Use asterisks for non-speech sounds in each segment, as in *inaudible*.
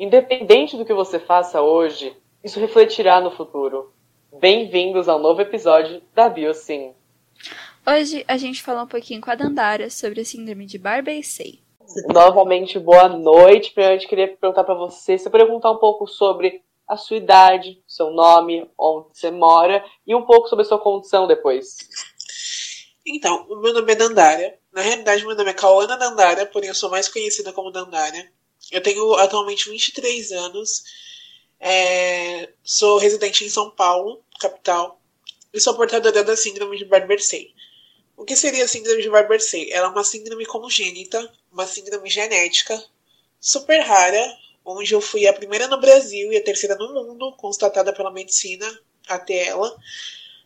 Independente do que você faça hoje, isso refletirá no futuro. Bem-vindos ao novo episódio da BioSim. Hoje a gente falou um pouquinho com a Dandara sobre a síndrome de Barber-Say. Novamente, boa noite. Primeiro, eu queria perguntar para você, você perguntar um pouco sobre a sua idade, seu nome, onde você mora e um pouco sobre a sua condição depois. Então, o meu nome é Dandara. Na realidade, meu nome é Cauana Dandara, porém eu sou mais conhecida como Dandara. Eu tenho atualmente 23 anos. É, sou residente em São Paulo, capital. E sou portadora da síndrome de Barber-Say. O que seria a síndrome de Barber-Say? Ela é uma síndrome congênita, uma síndrome genética, super rara, onde eu fui a primeira no Brasil e a terceira no mundo, constatada pela medicina até ela.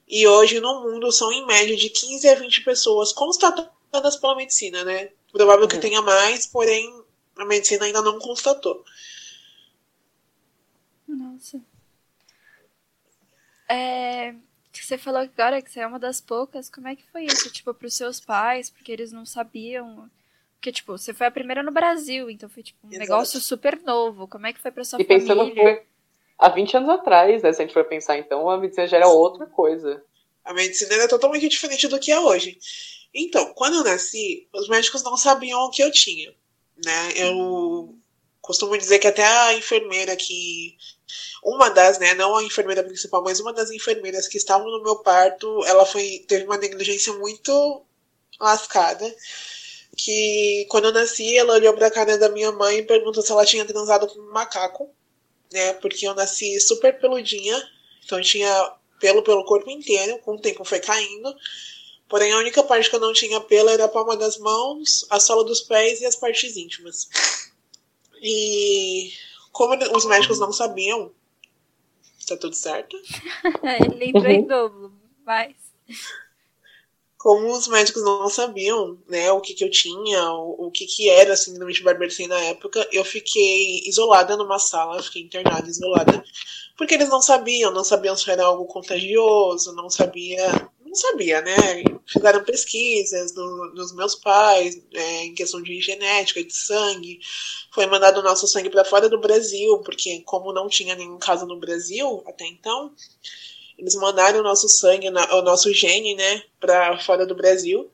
E hoje no mundo são em média de 15 a 20 pessoas constatadas pela medicina, né? Provável que uhum. tenha mais, porém a medicina ainda não constatou. Nossa. É, você falou agora que você é uma das poucas. Como é que foi isso? Tipo, pros seus pais, porque eles não sabiam. Porque, tipo, você foi a primeira no Brasil, então foi, tipo, um Exato. negócio super novo. Como é que foi pra sua e família? E pensando foi há 20 anos atrás, né? Se a gente for pensar, então, a medicina já era outra coisa. A medicina era totalmente diferente do que é hoje. Então, quando eu nasci, os médicos não sabiam o que eu tinha, né? Eu costumo dizer que até a enfermeira que uma das, né, não a enfermeira principal, mas uma das enfermeiras que estavam no meu parto, ela foi teve uma negligência muito lascada. Que quando eu nasci, ela olhou pra cara da minha mãe e perguntou se ela tinha transado com um macaco, né? Porque eu nasci super peludinha, então tinha pelo pelo corpo inteiro, com o tempo foi caindo. Porém, a única parte que eu não tinha pelo era a palma das mãos, a sola dos pés e as partes íntimas. E como os médicos não sabiam, tá tudo certo? *laughs* Ele entrou em dobro, mas. Como os médicos não sabiam, né, o que que eu tinha, o, o que que era a síndrome de Barber-Say na época, eu fiquei isolada numa sala, fiquei internada, isolada, porque eles não sabiam, não sabiam se era algo contagioso, não sabia não sabia, né? Fizeram pesquisas no, nos meus pais, é, em questão de genética, de sangue. Foi mandado o nosso sangue para fora do Brasil, porque como não tinha nenhum caso no Brasil até então, eles mandaram o nosso sangue, o nosso gene, né, para fora do Brasil,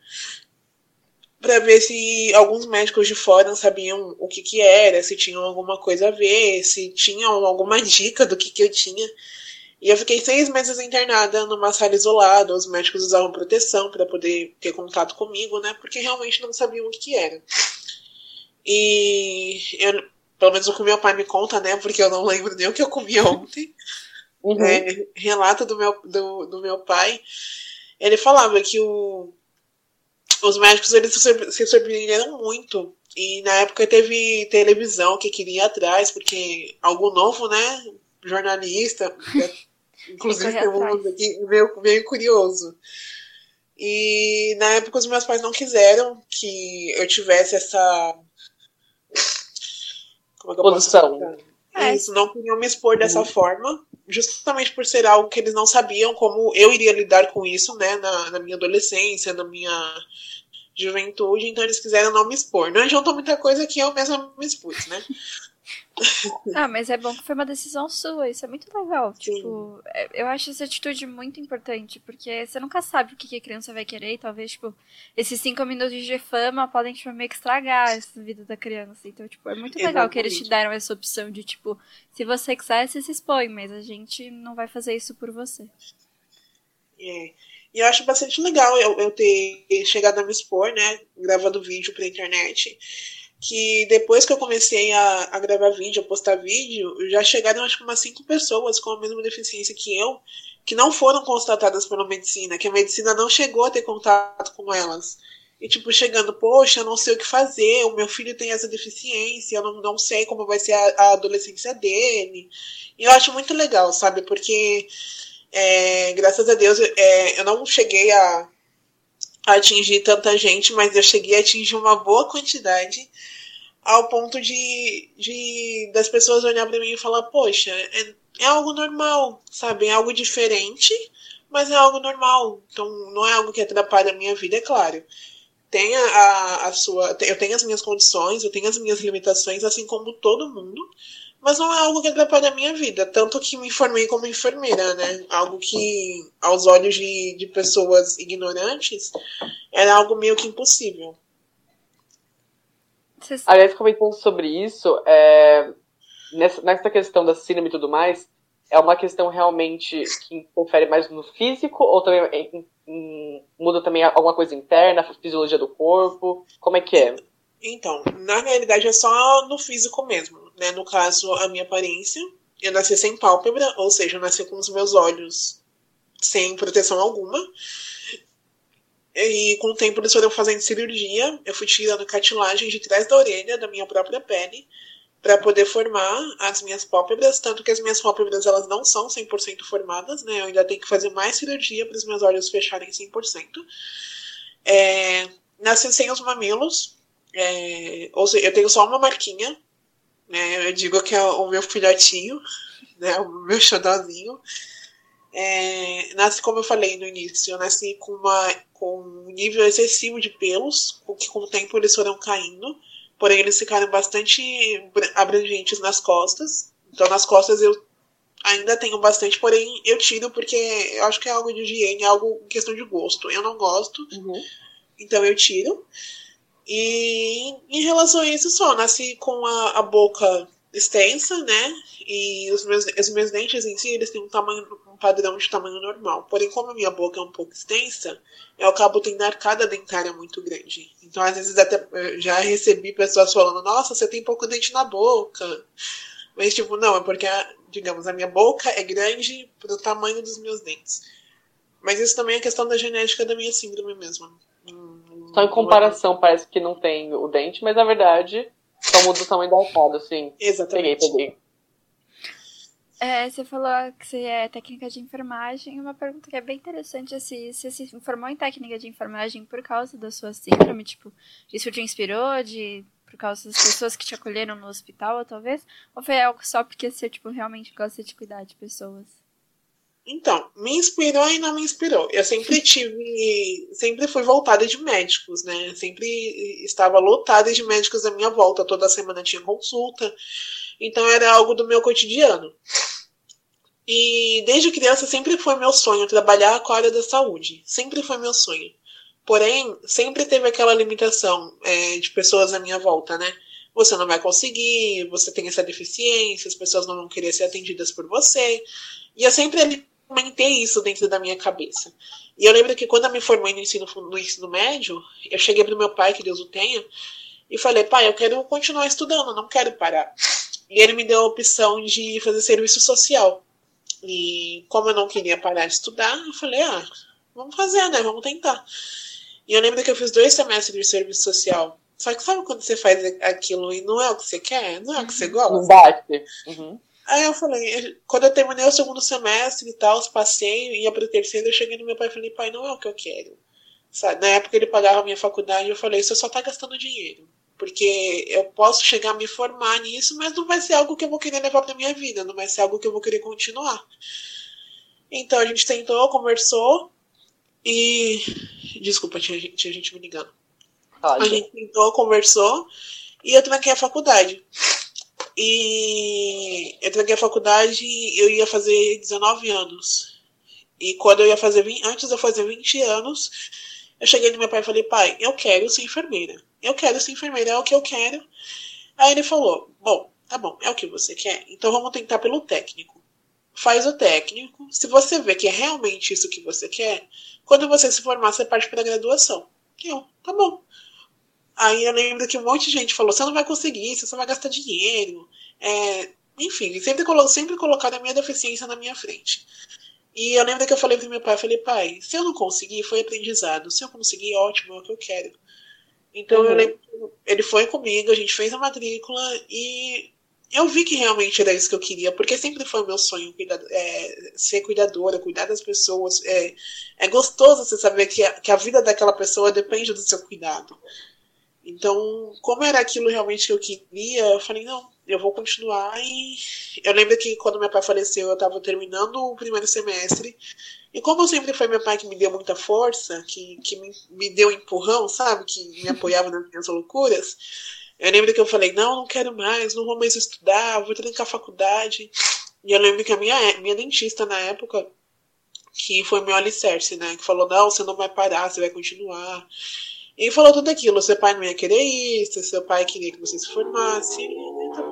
para ver se alguns médicos de fora sabiam o que que era, se tinham alguma coisa a ver, se tinham alguma *laughs* dica do que que eu tinha. E eu fiquei seis meses internada numa sala isolada. Os médicos usavam proteção para poder ter contato comigo, né? Porque realmente não sabiam o que, era. E eu, pelo menos o que meu pai me conta, né? Porque eu não lembro nem o que eu comi *laughs* ontem. Uhum. É, relato do meu, do, do meu pai. Ele falava que o, os médicos eles se surpreenderam muito. E na época teve televisão que queria ir atrás, porque algo novo, né? Jornalista, Inclusive tem um aqui meio, meio curioso. E na época os meus pais não quiseram que eu tivesse essa. Como é que eu Posição. posso é. Isso, não queriam me expor dessa uhum. forma, justamente por ser algo que eles não sabiam como eu iria lidar com isso, né, na, na minha adolescência, na minha juventude, então eles quiseram não me expor. Não adiantou muita coisa que eu mesma me expus, né? *laughs* Ah, mas é bom que foi uma decisão sua, isso é muito legal. Sim. Tipo, é, eu acho essa atitude muito importante, porque você nunca sabe o que a criança vai querer, e talvez, tipo, esses cinco minutos de fama podem, tipo, meio que estragar essa vida da criança. Então, tipo, é muito legal Exatamente. que eles te deram essa opção de, tipo, se você quiser, você se expõe, mas a gente não vai fazer isso por você. É. E eu acho bastante legal eu, eu ter chegado a me expor, né, gravando vídeo pra internet que depois que eu comecei a, a gravar vídeo, a postar vídeo, já chegaram acho que umas cinco pessoas com a mesma deficiência que eu, que não foram constatadas pela medicina, que a medicina não chegou a ter contato com elas. E, tipo, chegando, poxa, eu não sei o que fazer, o meu filho tem essa deficiência, eu não, não sei como vai ser a, a adolescência dele. E eu acho muito legal, sabe? Porque, é, graças a Deus, é, eu não cheguei a, a atingir tanta gente, mas eu cheguei a atingir uma boa quantidade ao ponto de, de das pessoas olhar para mim e falar, poxa, é, é algo normal, sabe? É algo diferente, mas é algo normal. Então não é algo que atrapalha a minha vida, é claro. Tem a, a, a sua. Eu tenho as minhas condições, eu tenho as minhas limitações, assim como todo mundo. mas não é algo que atrapalha a minha vida. Tanto que me formei como enfermeira, né? Algo que, aos olhos de, de pessoas ignorantes, era algo meio que impossível. Aliás, comentando sobre isso, é, nessa, nessa questão da síndrome e tudo mais, é uma questão realmente que confere mais no físico ou também em, em, muda também alguma coisa interna, a fisiologia do corpo? Como é que é? Então, na realidade é só no físico mesmo, né? No caso, a minha aparência. Eu nasci sem pálpebra, ou seja, eu nasci com os meus olhos sem proteção alguma. E com o tempo eles foram fazendo cirurgia. Eu fui tirando cartilagem de trás da orelha, da minha própria pele, para poder formar as minhas pálpebras. Tanto que as minhas pálpebras elas não são 100% formadas, né? Eu ainda tenho que fazer mais cirurgia para os meus olhos fecharem 100%. É, nasci sem os mamilos, é, ou seja, eu tenho só uma marquinha, né? Eu digo que é o meu filhotinho, né? O meu xodózinho. É, nasci, como eu falei no início, eu nasci com, uma, com um nível excessivo de pelos, que com o tempo eles foram caindo, porém eles ficaram bastante abrangentes nas costas. Então nas costas eu ainda tenho bastante, porém eu tiro porque eu acho que é algo de higiene, é algo questão de gosto. Eu não gosto, uhum. então eu tiro. E em relação a isso, só nasci com a, a boca extensa, né? E os meus, os meus dentes em si, eles têm um tamanho, padrão de tamanho normal. Porém, como a minha boca é um pouco extensa, eu acabo tendo arcada dentária muito grande. Então, às vezes, até já recebi pessoas falando, nossa, você tem pouco dente na boca. Mas, tipo, não, é porque, digamos, a minha boca é grande pro tamanho dos meus dentes. Mas isso também é questão da genética da minha síndrome mesmo. Só em comparação parece que não tem o dente, mas na verdade só muda o tamanho da arcada, assim. Exatamente. Peguei, peguei. É, você falou que você é técnica de enfermagem. Uma pergunta que é bem interessante é se você se formou em técnica de enfermagem por causa da sua síndrome, tipo, isso te inspirou de por causa das pessoas que te acolheram no hospital, talvez? Ou foi algo só porque você, tipo, realmente gosta de cuidar de pessoas? Então, me inspirou e não me inspirou. Eu sempre *laughs* tive, sempre fui voltada de médicos, né? Sempre estava lotada de médicos à minha volta. Toda semana tinha consulta. Então era algo do meu cotidiano. E desde criança sempre foi meu sonho trabalhar com a área da saúde. Sempre foi meu sonho. Porém, sempre teve aquela limitação é, de pessoas à minha volta, né? Você não vai conseguir, você tem essa deficiência, as pessoas não vão querer ser atendidas por você. E eu sempre alimentei isso dentro da minha cabeça. E eu lembro que quando eu me formei no ensino, no ensino médio, eu cheguei pro meu pai, que Deus o tenha, e falei, pai, eu quero continuar estudando, não quero parar. E ele me deu a opção de fazer serviço social. E como eu não queria parar de estudar, eu falei, ah, vamos fazer, né? Vamos tentar. E eu lembro que eu fiz dois semestres de serviço social. Só que sabe quando você faz aquilo e não é o que você quer? Não é o que você gosta? Não bate. Uhum. Aí eu falei, quando eu terminei o segundo semestre e tal, passei, ia para o terceiro, eu cheguei no meu pai e falei, pai, não é o que eu quero. Sabe? Na época ele pagava a minha faculdade, eu falei, você só tá gastando dinheiro. Porque eu posso chegar a me formar nisso, mas não vai ser algo que eu vou querer levar pra minha vida, não vai ser algo que eu vou querer continuar. Então a gente tentou, conversou e. Desculpa, tinha, tinha gente me ligando. A gente tentou, conversou e eu tranquei a faculdade. E eu tranquei a faculdade eu ia fazer 19 anos. E quando eu ia fazer 20, antes de eu fazer 20 anos, eu cheguei no meu pai e falei, pai, eu quero ser enfermeira. Eu quero ser enfermeira, é o que eu quero. Aí ele falou, bom, tá bom, é o que você quer, então vamos tentar pelo técnico. Faz o técnico. Se você vê que é realmente isso que você quer, quando você se formar, você parte para a graduação. Eu, tá bom. Aí eu lembro que um monte de gente falou: você não vai conseguir, você só vai gastar dinheiro. É, enfim, sempre, colo sempre colocaram a minha deficiência na minha frente. E eu lembro que eu falei pro meu pai, eu falei, pai, se eu não conseguir, foi aprendizado. Se eu conseguir, ótimo, é o que eu quero. Então uhum. eu lembro ele foi comigo, a gente fez a matrícula e eu vi que realmente era isso que eu queria, porque sempre foi o meu sonho cuidar, é, ser cuidadora, cuidar das pessoas. É, é gostoso você saber que a, que a vida daquela pessoa depende do seu cuidado. Então, como era aquilo realmente que eu queria, eu falei, não, eu vou continuar. E eu lembro que quando meu pai faleceu, eu estava terminando o primeiro semestre. E como sempre foi meu pai que me deu muita força, que, que me, me deu um empurrão, sabe? Que me *laughs* apoiava nas minhas loucuras. Eu lembro que eu falei, não, não quero mais, não vou mais estudar, vou trancar a faculdade. E eu lembro que a minha, minha dentista na época, que foi meu alicerce, né? Que falou, não, você não vai parar, você vai continuar. E falou tudo aquilo, seu pai não ia querer isso, seu pai queria que você se formasse. E, bom.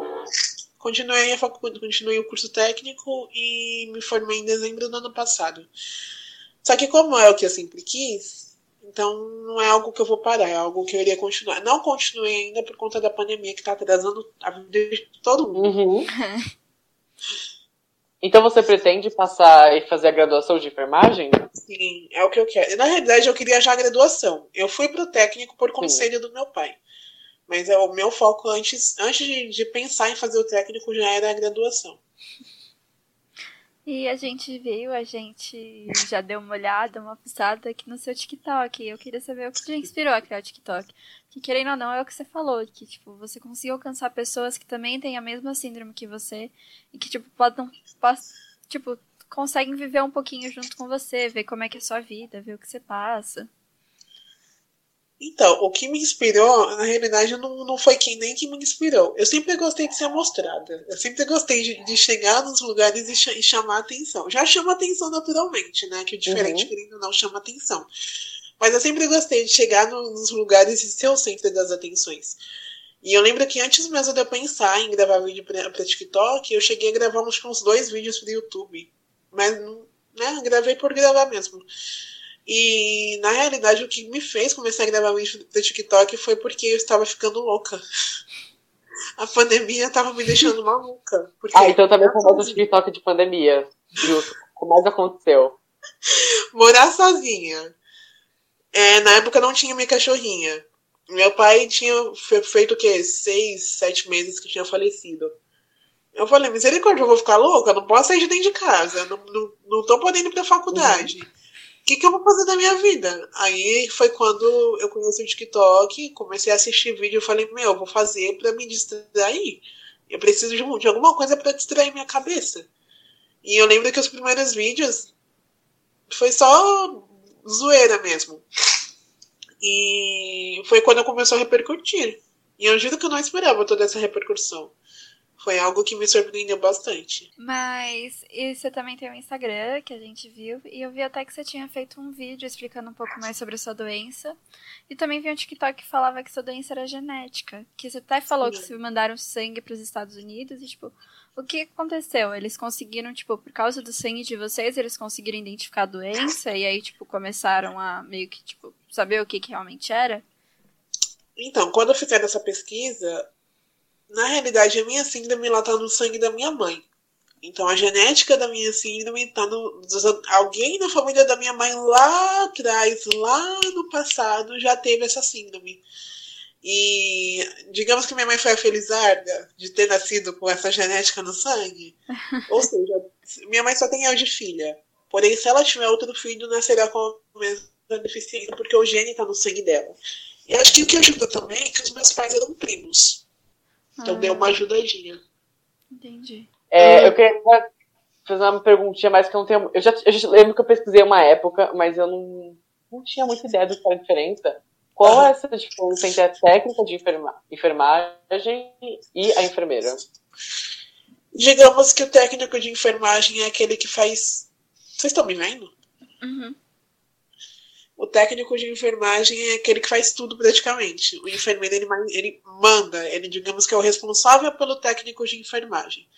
Continuei, a faculdade, continuei o curso técnico e me formei em dezembro do ano passado. Só que como é o que eu sempre quis, então não é algo que eu vou parar, é algo que eu iria continuar. Não continuei ainda por conta da pandemia que está atrasando a vida de todo mundo. Uhum. *laughs* Então você pretende passar e fazer a graduação de enfermagem? Sim, é o que eu quero. Na realidade, eu queria já a graduação. Eu fui para o técnico por conselho Sim. do meu pai. Mas é o meu foco antes, antes de, de pensar em fazer o técnico já era a graduação. E a gente viu, a gente já deu uma olhada, uma pisada aqui no seu TikTok. Eu queria saber o que te inspirou a criar o TikTok. Que querendo ou não, é o que você falou, que tipo, você conseguiu alcançar pessoas que também têm a mesma síndrome que você e que tipo, podem, tipo, conseguem viver um pouquinho junto com você, ver como é que é a sua vida, ver o que você passa. Então, o que me inspirou, na realidade, não, não foi quem nem que me inspirou. Eu sempre gostei de ser mostrada. Eu sempre gostei de, de chegar nos lugares e, ch e, chamar atenção. Já chama atenção naturalmente, né? Que o diferente, uhum. querendo não, chama atenção. Mas eu sempre gostei de chegar no, nos lugares e ser o centro das atenções. E eu lembro que antes mesmo de eu pensar em gravar vídeo pra, pra TikTok, eu cheguei a gravar uns, uns dois vídeos pro YouTube. Mas, né, gravei por gravar mesmo. E na realidade o que me fez começar a gravar vídeo do TikTok foi porque eu estava ficando louca. A pandemia estava me deixando maluca. ah, então também foi mais TikTok de pandemia. Justo. O que mais aconteceu? Morar sozinha. É, na época não tinha minha cachorrinha. Meu pai tinha feito o quê? Seis, sete meses que tinha falecido. Eu falei, misericórdia, eu vou ficar louca? Eu não posso sair de dentro de casa. Não, não, não tô podendo ir pra faculdade. Uhum que, que eu vou fazer da minha vida? Aí foi quando eu conheci o TikTok, comecei a assistir vídeo e falei, meu, vou fazer para me distrair. Eu preciso de, de alguma coisa para distrair minha cabeça. E eu lembro que os primeiros vídeos foi só zoeira mesmo. E foi quando começou a repercutir. E eu juro que eu não esperava toda essa repercussão foi algo que me surpreendeu bastante. Mas e você também tem o um Instagram que a gente viu e eu vi até que você tinha feito um vídeo explicando um pouco mais sobre a sua doença. E também vi um TikTok que falava que sua doença era genética, que você até falou Sim. que se mandaram sangue para os Estados Unidos e tipo, o que aconteceu? Eles conseguiram, tipo, por causa do sangue de vocês, eles conseguiram identificar a doença e aí tipo começaram a meio que tipo saber o que, que realmente era? Então, quando eu fizer essa pesquisa, na realidade, a minha síndrome lá tá no sangue da minha mãe. Então, a genética da minha síndrome tá no. Alguém na família da minha mãe lá atrás, lá no passado, já teve essa síndrome. E digamos que minha mãe foi a felizarda de ter nascido com essa genética no sangue. *laughs* Ou seja, minha mãe só tem eu de filha. Porém, se ela tiver outro filho, nascerá com a mesma deficiência, porque o gene tá no sangue dela. E acho que o que ajuda também é que os meus pais eram primos. Então ah. deu uma ajudadinha. Entendi. É, eu queria fazer uma perguntinha mais que eu não tenho. Eu já, eu já lembro que eu pesquisei uma época, mas eu não, não tinha muita ideia do que era a diferença. Qual é essa diferença entre a técnica de enferma, enfermagem e a enfermeira? Digamos que o técnico de enfermagem é aquele que faz. Vocês estão me vendo? Uhum. O técnico de enfermagem é aquele que faz tudo praticamente. O enfermeiro ele, ele manda, ele digamos que é o responsável pelo técnico de enfermagem.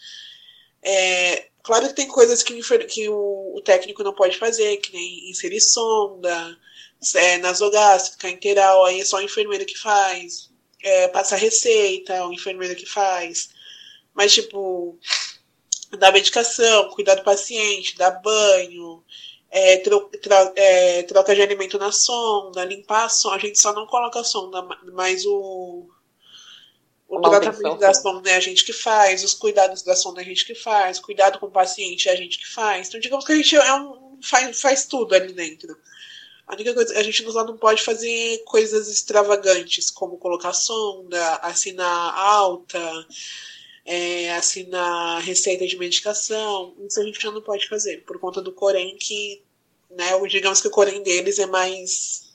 É, claro que tem coisas que, que o, o, técnico não pode fazer, que nem inserir sonda, é, nasogástrica, interal, aí é só o enfermeiro que faz. É, passar receita, o enfermeiro que faz. Mas, tipo, dar medicação, cuidar do paciente, dar banho, é, tro, tra, é, troca de alimento na sonda, limpar a sonda. A gente só não coloca a sonda, mas o, o tratamento da sonda é a gente que faz, os cuidados da sonda é a gente que faz, cuidado com o paciente é a gente que faz. Então, digamos que a gente é um, faz, faz tudo ali dentro. A única coisa, a gente só não pode fazer coisas extravagantes, como colocar sonda, assinar alta, é, assinar receita de medicação, isso a gente já não pode fazer, por conta do Corém, que, né, digamos que o Corém deles é mais.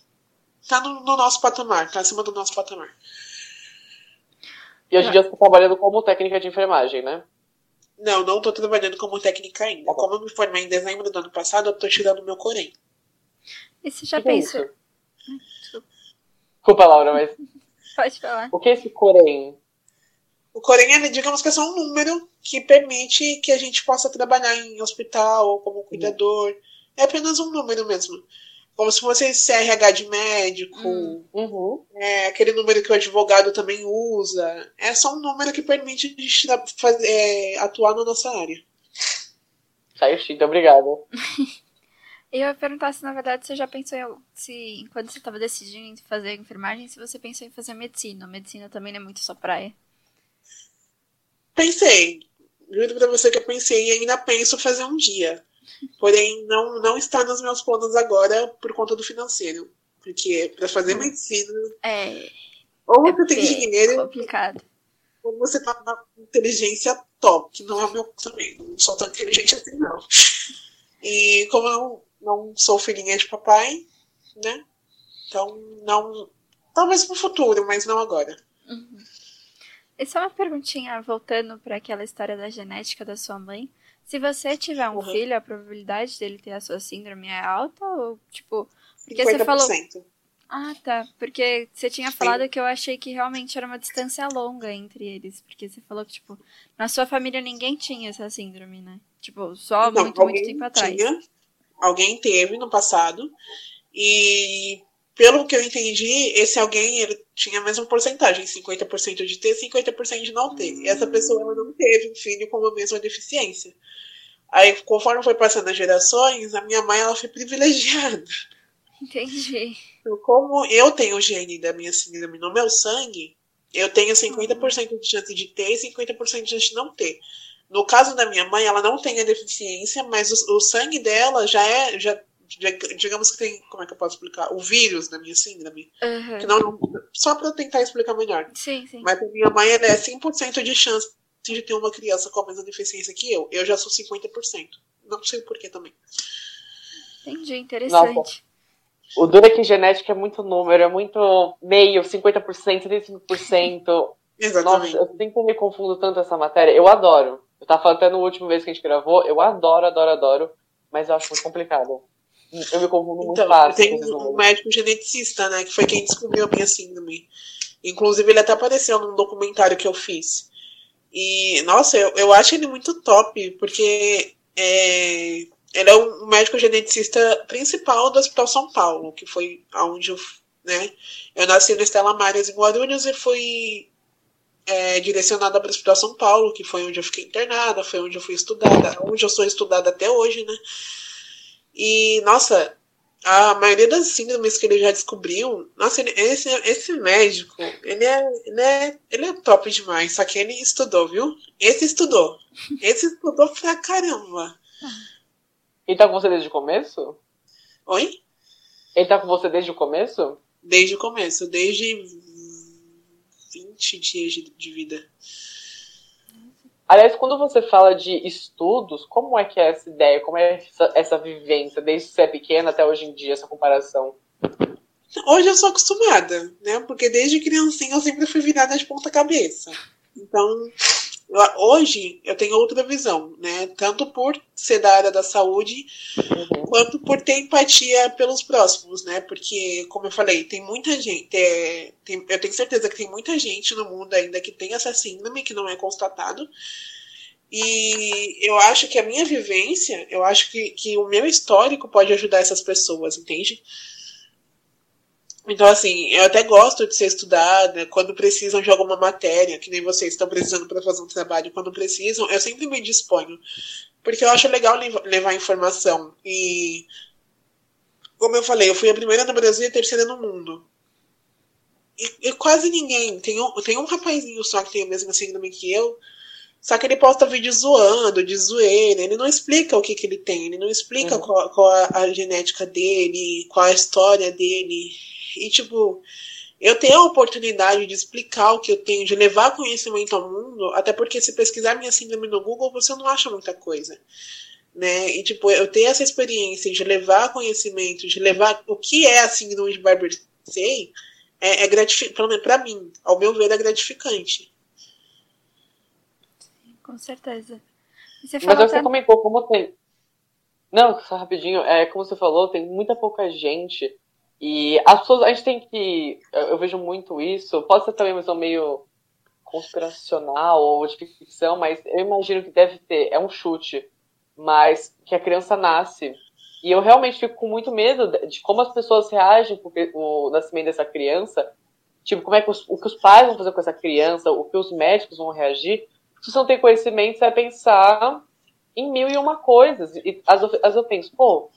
tá no, no nosso patamar, tá acima do nosso patamar. E hoje em dia você está trabalhando como técnica de enfermagem, né? Não, não estou trabalhando como técnica ainda. Tá como eu me formei em dezembro do ano passado, eu estou tirando meu Corém. E você já que pensou? É Desculpa, Laura, mas. *laughs* Pode falar. O que é esse Corém? O Corém é, digamos que é só um número que permite que a gente possa trabalhar em hospital como cuidador. Uhum. É apenas um número mesmo. Como se fosse CRH de médico, uhum. é, aquele número que o advogado também usa. É só um número que permite a gente fazer, é, atuar na nossa área. Certinho, obrigado. *laughs* Eu ia perguntar se, na verdade, você já pensou em, se, enquanto você estava decidindo fazer enfermagem, se você pensou em fazer medicina. Medicina também não é muito só praia. Pensei. Juro pra você que eu pensei e ainda penso fazer um dia. Porém, não, não está nos meus planos agora por conta do financeiro. Porque para fazer medicina. É. Ou você é tem dinheiro. É complicado. Ou você tá na inteligência top, que não é o meu também. Não sou tão inteligente assim, não. E como eu não sou filhinha de papai, né? Então, não. Talvez no futuro, mas não agora. Uhum. E só uma perguntinha, voltando para aquela história da genética da sua mãe. Se você tiver um uhum. filho, a probabilidade dele ter a sua síndrome é alta? Ou, tipo, porque 50%. você falou. Ah, tá. Porque você tinha Sim. falado que eu achei que realmente era uma distância longa entre eles. Porque você falou que, tipo, na sua família ninguém tinha essa síndrome, né? Tipo, só Não, muito, muito tempo atrás. Tinha, alguém teve no passado. E pelo que eu entendi, esse alguém ele tinha a mesma porcentagem, 50% de ter, 50% de não ter. E essa pessoa ela não teve um filho com a mesma deficiência. Aí, conforme foi passando as gerações, a minha mãe ela foi privilegiada. Entendi. Então, como eu tenho o gene da minha síndrome no meu sangue, eu tenho 50% de chance de ter e 50% de chance de não ter. No caso da minha mãe, ela não tem a deficiência, mas o, o sangue dela já é. Já, já, digamos que tem. Como é que eu posso explicar? O vírus da minha síndrome. Uhum. Que não, só para tentar explicar melhor. Sim, sim. Mas a minha mãe ela é 100% de chance de ter uma criança com a mesma deficiência que eu. Eu já sou 50%. Não sei porquê também. Entendi, interessante. Nossa. O duro é que genética é muito número, é muito meio, 50%, 75%. Exatamente. Nossa, eu sempre me confundo tanto essa matéria. Eu adoro. Eu tava falando até no último vez que a gente gravou, eu adoro, adoro, adoro, mas eu acho muito complicado. Eu me confundo muito então, fácil. Tem um médico geneticista, né, que foi quem descobriu a minha síndrome. Inclusive, ele até apareceu num documentário que eu fiz. E, nossa, eu, eu acho ele muito top, porque é, ele é um médico geneticista principal do Hospital São Paulo, que foi onde eu, né, eu nasci no Estela Mares, em Guarulhos, e fui é, direcionada para o Hospital São Paulo, que foi onde eu fiquei internada, foi onde eu fui estudada, onde eu sou estudada até hoje, né? E, nossa, a maioria das síndromes que ele já descobriu, nossa, ele, esse, esse médico, ele é, ele, é, ele é top demais, só que ele estudou, viu? Esse estudou. Esse estudou pra caramba. Ele tá com você desde o começo? Oi? Ele tá com você desde o começo? Desde o começo, desde 20 dias de, de vida. Aliás, quando você fala de estudos, como é que é essa ideia? Como é essa, essa vivência, desde você é pequena até hoje em dia, essa comparação? Hoje eu sou acostumada, né? Porque desde criancinha eu sempre fui virada de ponta cabeça. Então, Hoje eu tenho outra visão, né? Tanto por ser da área da saúde, uhum. quanto por ter empatia pelos próximos, né? Porque, como eu falei, tem muita gente. É, tem, eu tenho certeza que tem muita gente no mundo ainda que tem essa síndrome que não é constatado. E eu acho que a minha vivência, eu acho que, que o meu histórico pode ajudar essas pessoas, entende? Então, assim, eu até gosto de ser estudada quando precisam de alguma matéria, que nem vocês estão precisando para fazer um trabalho. Quando precisam, eu sempre me disponho. Porque eu acho legal levar informação. E, como eu falei, eu fui a primeira no Brasil e a terceira no mundo. E, e quase ninguém. Tem um, tem um rapazinho só que tem a mesma síndrome que eu. Só que ele posta vídeo zoando, de zoeira. Ele não explica o que, que ele tem. Ele não explica uhum. qual, qual a, a genética dele, qual a história dele. E, tipo, eu tenho a oportunidade de explicar o que eu tenho, de levar conhecimento ao mundo, até porque se pesquisar minha síndrome no Google, você não acha muita coisa. Né? E, tipo, eu tenho essa experiência de levar conhecimento, de levar o que é a síndrome de Barber-Say, é, é gratificante, pelo menos pra mim, ao meu ver, é gratificante. Com certeza. Você Mas você comentou como tem. Não, só rapidinho, é como você falou, tem muita pouca gente. E as pessoas, a gente tem que. Eu vejo muito isso. Pode ser também uma visão meio conspiracional ou de ficção, mas eu imagino que deve ter. É um chute. Mas que a criança nasce. E eu realmente fico com muito medo de como as pessoas reagem com o nascimento dessa criança. Tipo, como é que os, o que os pais vão fazer com essa criança, o que os médicos vão reagir. Se você não tem conhecimento, você vai pensar em mil e uma coisas. E vezes eu penso, pô,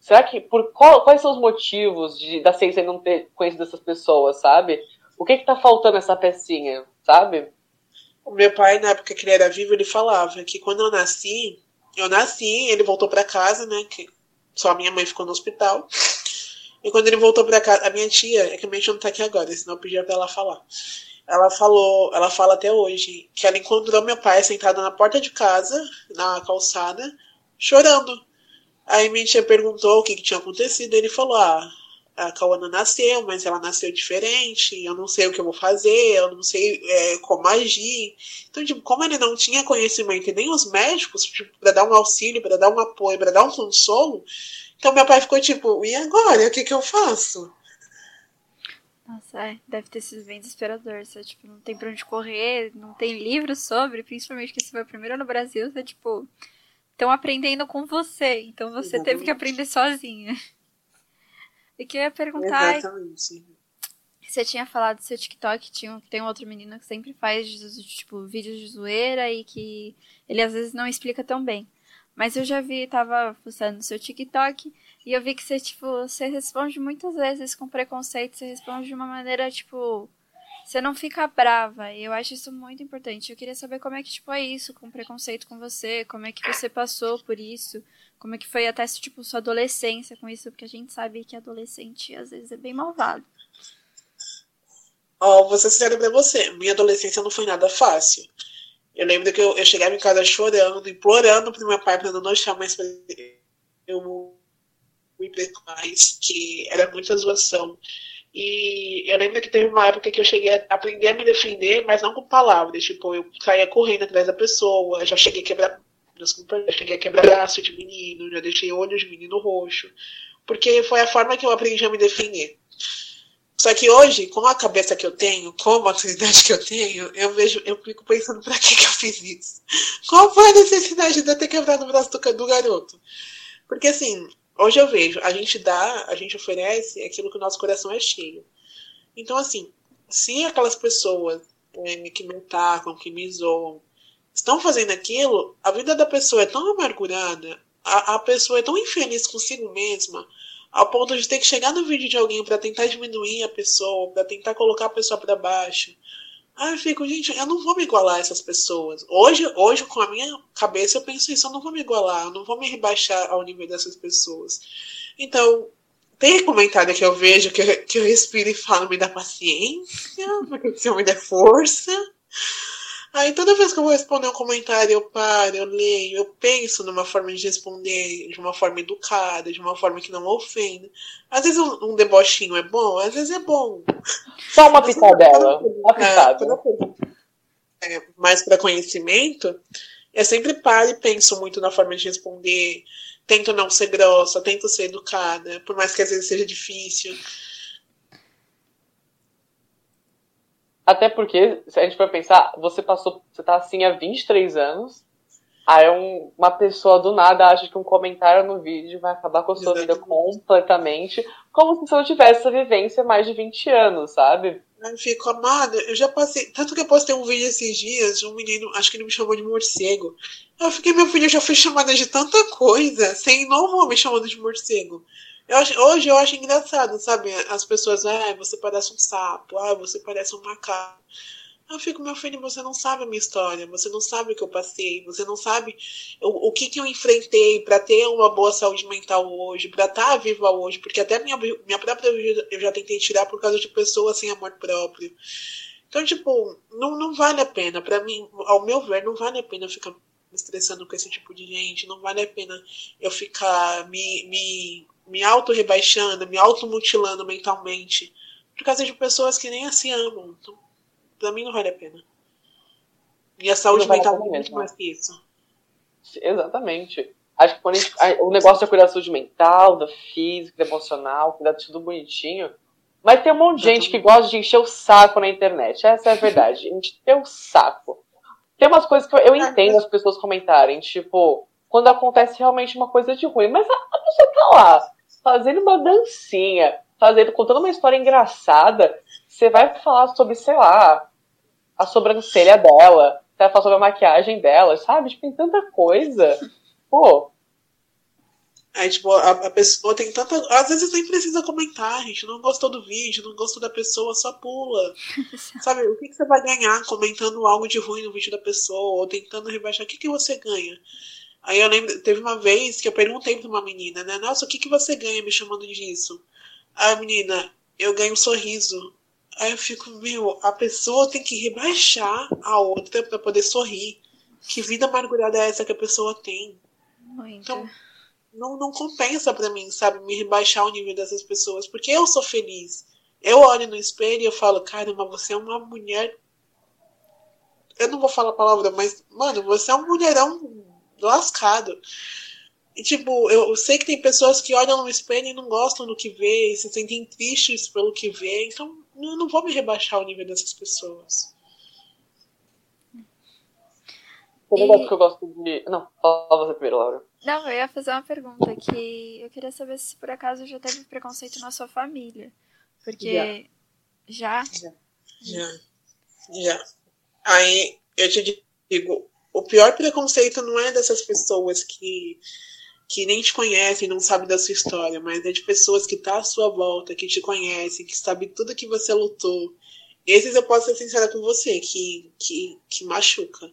será que por qual, quais são os motivos de, da ciência não ter conhecido essas pessoas, sabe? O que que tá faltando nessa pecinha, sabe? O meu pai, na época que ele era vivo, ele falava que quando eu nasci, eu nasci, ele voltou para casa, né? Que só a minha mãe ficou no hospital. E quando ele voltou para casa, a minha tia, é que a minha tia não tá aqui agora, senão eu pedia pra ela falar ela falou, ela fala até hoje, que ela encontrou meu pai sentado na porta de casa, na calçada, chorando. Aí minha tia perguntou o que, que tinha acontecido, ele falou, ah, a Cauana nasceu, mas ela nasceu diferente, eu não sei o que eu vou fazer, eu não sei é, como agir. Então, tipo, como ele não tinha conhecimento e nem os médicos, tipo, para dar um auxílio, para dar um apoio, para dar um consolo, então meu pai ficou tipo, e agora? O que, que eu faço? Nossa, é, deve ter sido bem desesperador. Você, tipo, não tem pra onde correr, não tem livro sobre, principalmente que você foi primeiro no Brasil, você, tipo, estão aprendendo com você. Então você Exatamente. teve que aprender sozinha. E que eu ia perguntar. Exatamente. Você tinha falado do seu TikTok, tinha, tem um outro menino que sempre faz, tipo, vídeos de zoeira e que ele às vezes não explica tão bem. Mas eu já vi, tava no seu TikTok e eu vi que você, tipo, você responde muitas vezes com preconceito, você responde de uma maneira, tipo, você não fica brava. E eu acho isso muito importante. Eu queria saber como é que, tipo, é isso com preconceito com você, como é que você passou por isso, como é que foi até, tipo, sua adolescência com isso, porque a gente sabe que adolescente às vezes é bem malvado. Ó, oh, vou ser sincero pra você, minha adolescência não foi nada fácil. Eu lembro que eu, eu chegava em casa chorando, implorando pro meu pai pra não deixar mais pra eu mais, que era muita zoação. E eu lembro que teve uma época que eu cheguei a aprender a me defender, mas não com palavras. Tipo, eu saía correndo atrás da pessoa, já cheguei a quebrar. Desculpa, já cheguei a quebrar braço de menino, já deixei olho de menino roxo. Porque foi a forma que eu aprendi a me defender. Só que hoje, com a cabeça que eu tenho, com a maturidade que eu tenho, eu vejo, eu fico pensando pra que, que eu fiz isso? Qual foi a necessidade de eu ter quebrado o braço do, do garoto? Porque assim, Hoje eu vejo, a gente dá, a gente oferece aquilo que o nosso coração é cheio. Então, assim, se aquelas pessoas é, que me atacam, que me zoam, estão fazendo aquilo, a vida da pessoa é tão amargurada, a, a pessoa é tão infeliz consigo mesma, ao ponto de ter que chegar no vídeo de alguém para tentar diminuir a pessoa, para tentar colocar a pessoa para baixo, Aí eu fico, gente, eu não vou me igualar a essas pessoas. Hoje, hoje, com a minha cabeça, eu penso isso, eu não vou me igualar, eu não vou me rebaixar ao nível dessas pessoas. Então, tem comentário que eu vejo que eu, que eu respiro e falo, me dá paciência, porque se eu me der força. Aí toda vez que eu vou responder um comentário, eu paro, eu leio, eu penso numa forma de responder de uma forma educada, de uma forma que não ofenda. Às vezes um, um debochinho é bom, às vezes é bom. Só uma pitadela. Uma pitada. É, mas para conhecimento, eu sempre paro e penso muito na forma de responder. Tento não ser grossa, tento ser educada, por mais que às vezes seja difícil. Até porque, se a gente for pensar, você passou, você tá assim há 23 anos, aí um, uma pessoa do nada acha que um comentário no vídeo vai acabar com a sua vida completamente, como se você não tivesse essa vivência mais de 20 anos, sabe? Eu fico amada, eu já passei. Tanto que eu postei um vídeo esses dias de um menino, acho que ele me chamou de morcego. Eu fiquei, meu filho, eu já fui chamada de tanta coisa, sem novo me chamando de morcego. Eu acho, hoje eu acho engraçado, sabe? As pessoas, ah, você parece um sapo, ah, você parece um macaco. Eu fico, meu filho, você não sabe a minha história, você não sabe o que eu passei, você não sabe o, o que, que eu enfrentei para ter uma boa saúde mental hoje, para estar tá viva hoje, porque até minha, minha própria vida eu já tentei tirar por causa de pessoas sem amor próprio. Então, tipo, não, não vale a pena, para mim, ao meu ver, não vale a pena ficar me estressando com esse tipo de gente, não vale a pena eu ficar me, me me auto-rebaixando, me auto-mutilando mentalmente, por causa de pessoas que nem assim amam. Então, pra mim não vale a pena. E a saúde mental é muito mais que isso. Exatamente. Acho que quando gente, o negócio é cuidar da saúde mental, da física, da emocional, cuidar de tudo bonitinho. Mas tem um monte de gente que gosta de encher o saco na internet. Essa é a verdade. A gente tem o saco. Tem umas coisas que eu entendo as pessoas comentarem, tipo, quando acontece realmente uma coisa de ruim. Mas a, a pessoa tá lá, fazendo uma dancinha, fazendo, contando uma história engraçada. Você vai falar sobre, sei lá, a sobrancelha dela, você vai falar sobre a maquiagem dela, sabe? Tipo, tem tanta coisa. Pô, Aí, tipo, a, a, pessoa tem tanta. Às vezes nem precisa comentar, a gente. Não gostou do vídeo, não gostou da pessoa, só pula. *laughs* Sabe, o que, que, você vai ganhar comentando algo de ruim no vídeo da pessoa, ou tentando rebaixar? O que, que você ganha? Aí eu lembro, teve uma vez que eu perguntei pra uma menina, né? Nossa, o que, que você ganha me chamando disso? Aí a menina, eu ganho um sorriso. Aí eu fico, meu, a pessoa tem que rebaixar a outra para poder sorrir. Que vida amargurada é essa que a pessoa tem? Muito. Então, não, não compensa para mim, sabe, me rebaixar o nível dessas pessoas, porque eu sou feliz. Eu olho no espelho e eu falo, caramba, você é uma mulher. Eu não vou falar a palavra, mas, mano, você é um mulherão lascado. E, tipo, eu, eu sei que tem pessoas que olham no espelho e não gostam do que vê, e se sentem tristes pelo que vê, então eu não vou me rebaixar o nível dessas pessoas. Tem um e... que eu gosto de. Não, fala você primeiro, Laura. Não, eu ia fazer uma pergunta que eu queria saber se por acaso já teve preconceito na sua família. Porque. Já? Já. Já. Já. Aí eu te digo, o pior preconceito não é dessas pessoas que, que nem te conhecem, não sabem da sua história, mas é de pessoas que tá à sua volta, que te conhecem, que sabem tudo que você lutou. Esses eu posso ser sincera com você, que, que, que machuca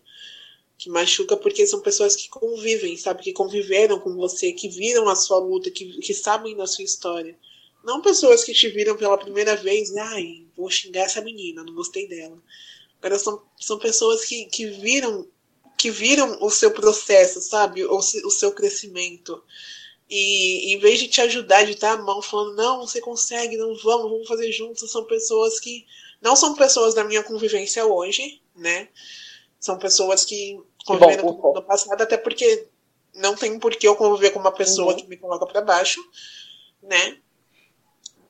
que machuca porque são pessoas que convivem, sabe? Que conviveram com você, que viram a sua luta, que, que sabem da sua história. Não pessoas que te viram pela primeira vez, ai, vou xingar essa menina, não gostei dela. Agora são, são pessoas que, que viram que viram o seu processo, sabe? O, o seu crescimento. E em vez de te ajudar, de estar a mão falando, não, você consegue, não vamos, vamos fazer juntos, são pessoas que não são pessoas da minha convivência hoje, né? São pessoas que conviveram comigo no passado, até porque não tem por que eu conviver com uma pessoa uhum. que me coloca para baixo, né?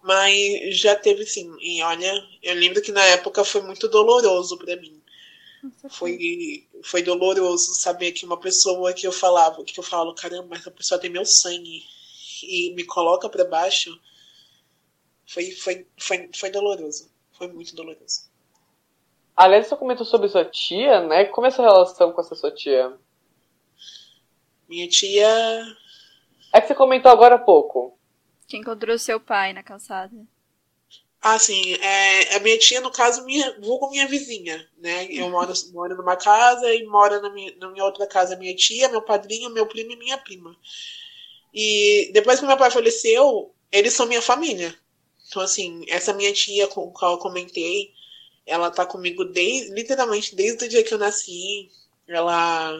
Mas já teve sim. E olha, eu lembro que na época foi muito doloroso para mim. Foi, foi doloroso saber que uma pessoa que eu falava, que eu falo, caramba, essa pessoa tem meu sangue e me coloca para baixo. Foi, foi, foi, foi doloroso. Foi muito doloroso. Aliás, você comentou sobre sua tia, né? Como é a sua relação com essa sua tia? Minha tia. É que você comentou agora há pouco. Que encontrou seu pai na calçada. Ah, sim. É, a minha tia, no caso, minha, com minha vizinha, né? Eu moro, moro numa casa e mora na minha, na minha outra casa minha tia, meu padrinho, meu primo e minha prima. E depois que meu pai faleceu, eles são minha família. Então, assim, essa minha tia com a qual eu comentei, ela tá comigo desde, literalmente desde o dia que eu nasci. Ela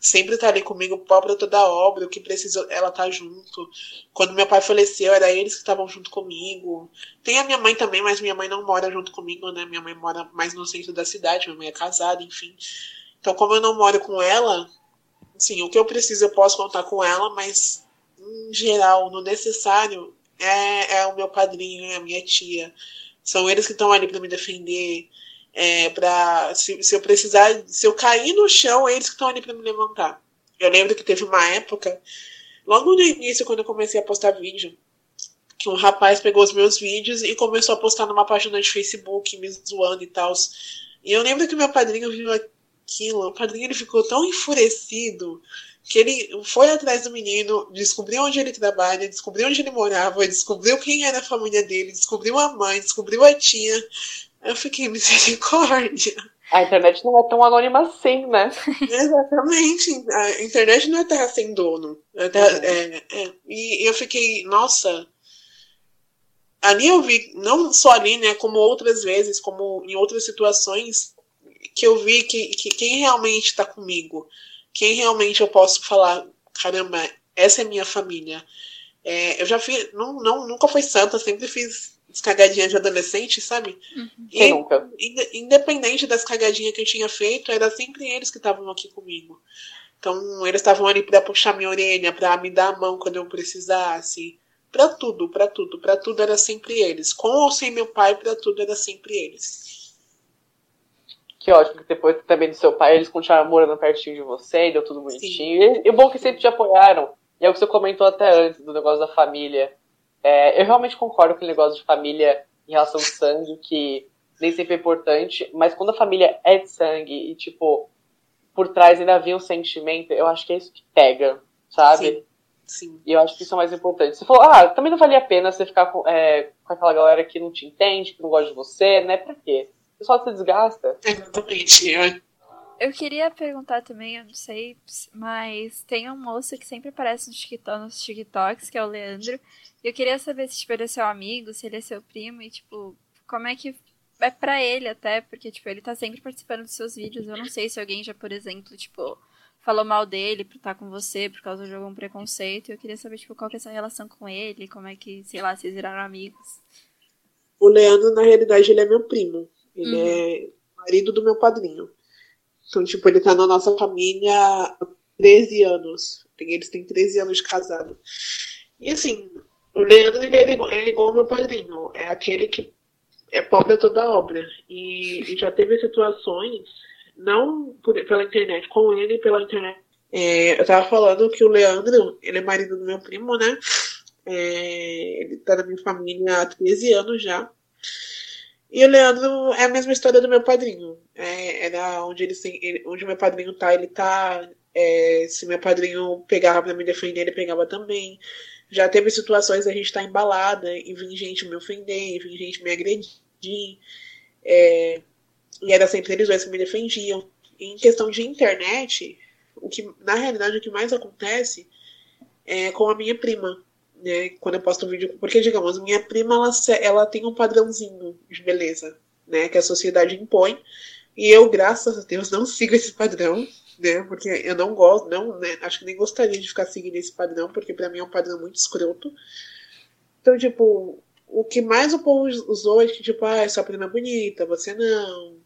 sempre tá ali comigo, pra toda obra, o que precisa, ela tá junto. Quando meu pai faleceu, era eles que estavam junto comigo. Tem a minha mãe também, mas minha mãe não mora junto comigo, né? Minha mãe mora mais no centro da cidade, minha mãe é casada, enfim. Então, como eu não moro com ela, assim, o que eu preciso eu posso contar com ela, mas em geral, no necessário, é, é o meu padrinho, é a minha tia. São eles que estão ali para me defender. É, pra, se, se eu precisar, se eu cair no chão, eles que estão ali para me levantar. Eu lembro que teve uma época, logo no início, quando eu comecei a postar vídeo, que um rapaz pegou os meus vídeos e começou a postar numa página de Facebook, me zoando e tal. E eu lembro que meu padrinho viu aquilo, o padrinho ele ficou tão enfurecido que ele foi atrás do menino, descobriu onde ele trabalha, descobriu onde ele morava, descobriu quem era a família dele, descobriu a mãe, descobriu a tia. Eu fiquei misericórdia. A internet não é tão anônima assim, né? *laughs* Exatamente. A internet não é terra sem dono. É terra, é, é. E eu fiquei, nossa. Ali eu vi, não só ali, né, como outras vezes, como em outras situações, que eu vi que, que quem realmente está comigo, quem realmente eu posso falar, caramba, essa é minha família. É, eu já fiz, não, não, nunca fui santa, sempre fiz cagadinhas de adolescente, sabe? Uhum. Quem nunca? Independente das cagadinhas que eu tinha feito, era sempre eles que estavam aqui comigo. Então, eles estavam ali para puxar minha orelha, para me dar a mão quando eu precisasse. Para tudo, para tudo, para tudo era sempre eles. Com ou sem meu pai, para tudo era sempre eles. Que ótimo que depois também do seu pai eles continuaram morando pertinho de você e deu tudo bonitinho. E, e o bom que sempre te apoiaram. E é o que você comentou até antes do negócio da família. É, eu realmente concordo com o negócio de família em relação ao sangue, que nem sempre é importante, mas quando a família é de sangue e, tipo, por trás ainda havia um sentimento, eu acho que é isso que pega, sabe? Sim. Sim. E eu acho que isso é mais importante. Você falou, ah, também não valia a pena você ficar com, é, com aquela galera que não te entende, que não gosta de você, né? Pra quê? Você só se desgasta. Exatamente. Eu queria perguntar também, eu não sei, mas tem um moço que sempre aparece nos, TikTok, nos TikToks, que é o Leandro. E eu queria saber se tipo, ele é seu amigo, se ele é seu primo, e tipo, como é que é pra ele até, porque, tipo, ele tá sempre participando dos seus vídeos. Eu não sei se alguém já, por exemplo, tipo, falou mal dele por estar com você por causa de algum preconceito. Eu queria saber, tipo, qual que é essa relação com ele, como é que, sei lá, vocês viraram amigos. O Leandro, na realidade, ele é meu primo. Ele uhum. é marido do meu padrinho. Então, tipo, ele tá na nossa família há 13 anos. Eles têm 13 anos de casado. E assim, o Leandro, ele é igual, ele é igual meu padrinho. É aquele que é pobre a toda obra. E, e já teve situações não por, pela internet, com ele pela internet. É, eu tava falando que o Leandro, ele é marido do meu primo, né? É, ele tá na minha família há 13 anos já. E o Leandro é a mesma história do meu padrinho. É, onde ele, onde meu padrinho tá, ele tá. É, se meu padrinho pegava pra me defender, ele pegava também. Já teve situações a gente estar tá embalada e vir gente me ofender, e vir gente me agredir. É, e era sempre eles dois que me defendiam. E em questão de internet, o que na realidade o que mais acontece é com a minha prima, né? Quando eu posto um vídeo, porque digamos, minha prima ela, ela tem um padrãozinho de beleza, né, que a sociedade impõe, e eu, graças a Deus, não sigo esse padrão, né? Porque eu não gosto, não, né, acho que nem gostaria de ficar seguindo esse padrão, porque para mim é um padrão muito escroto. Então, tipo, o que mais o povo usou é que, tipo, ah, sua prima é bonita, você não,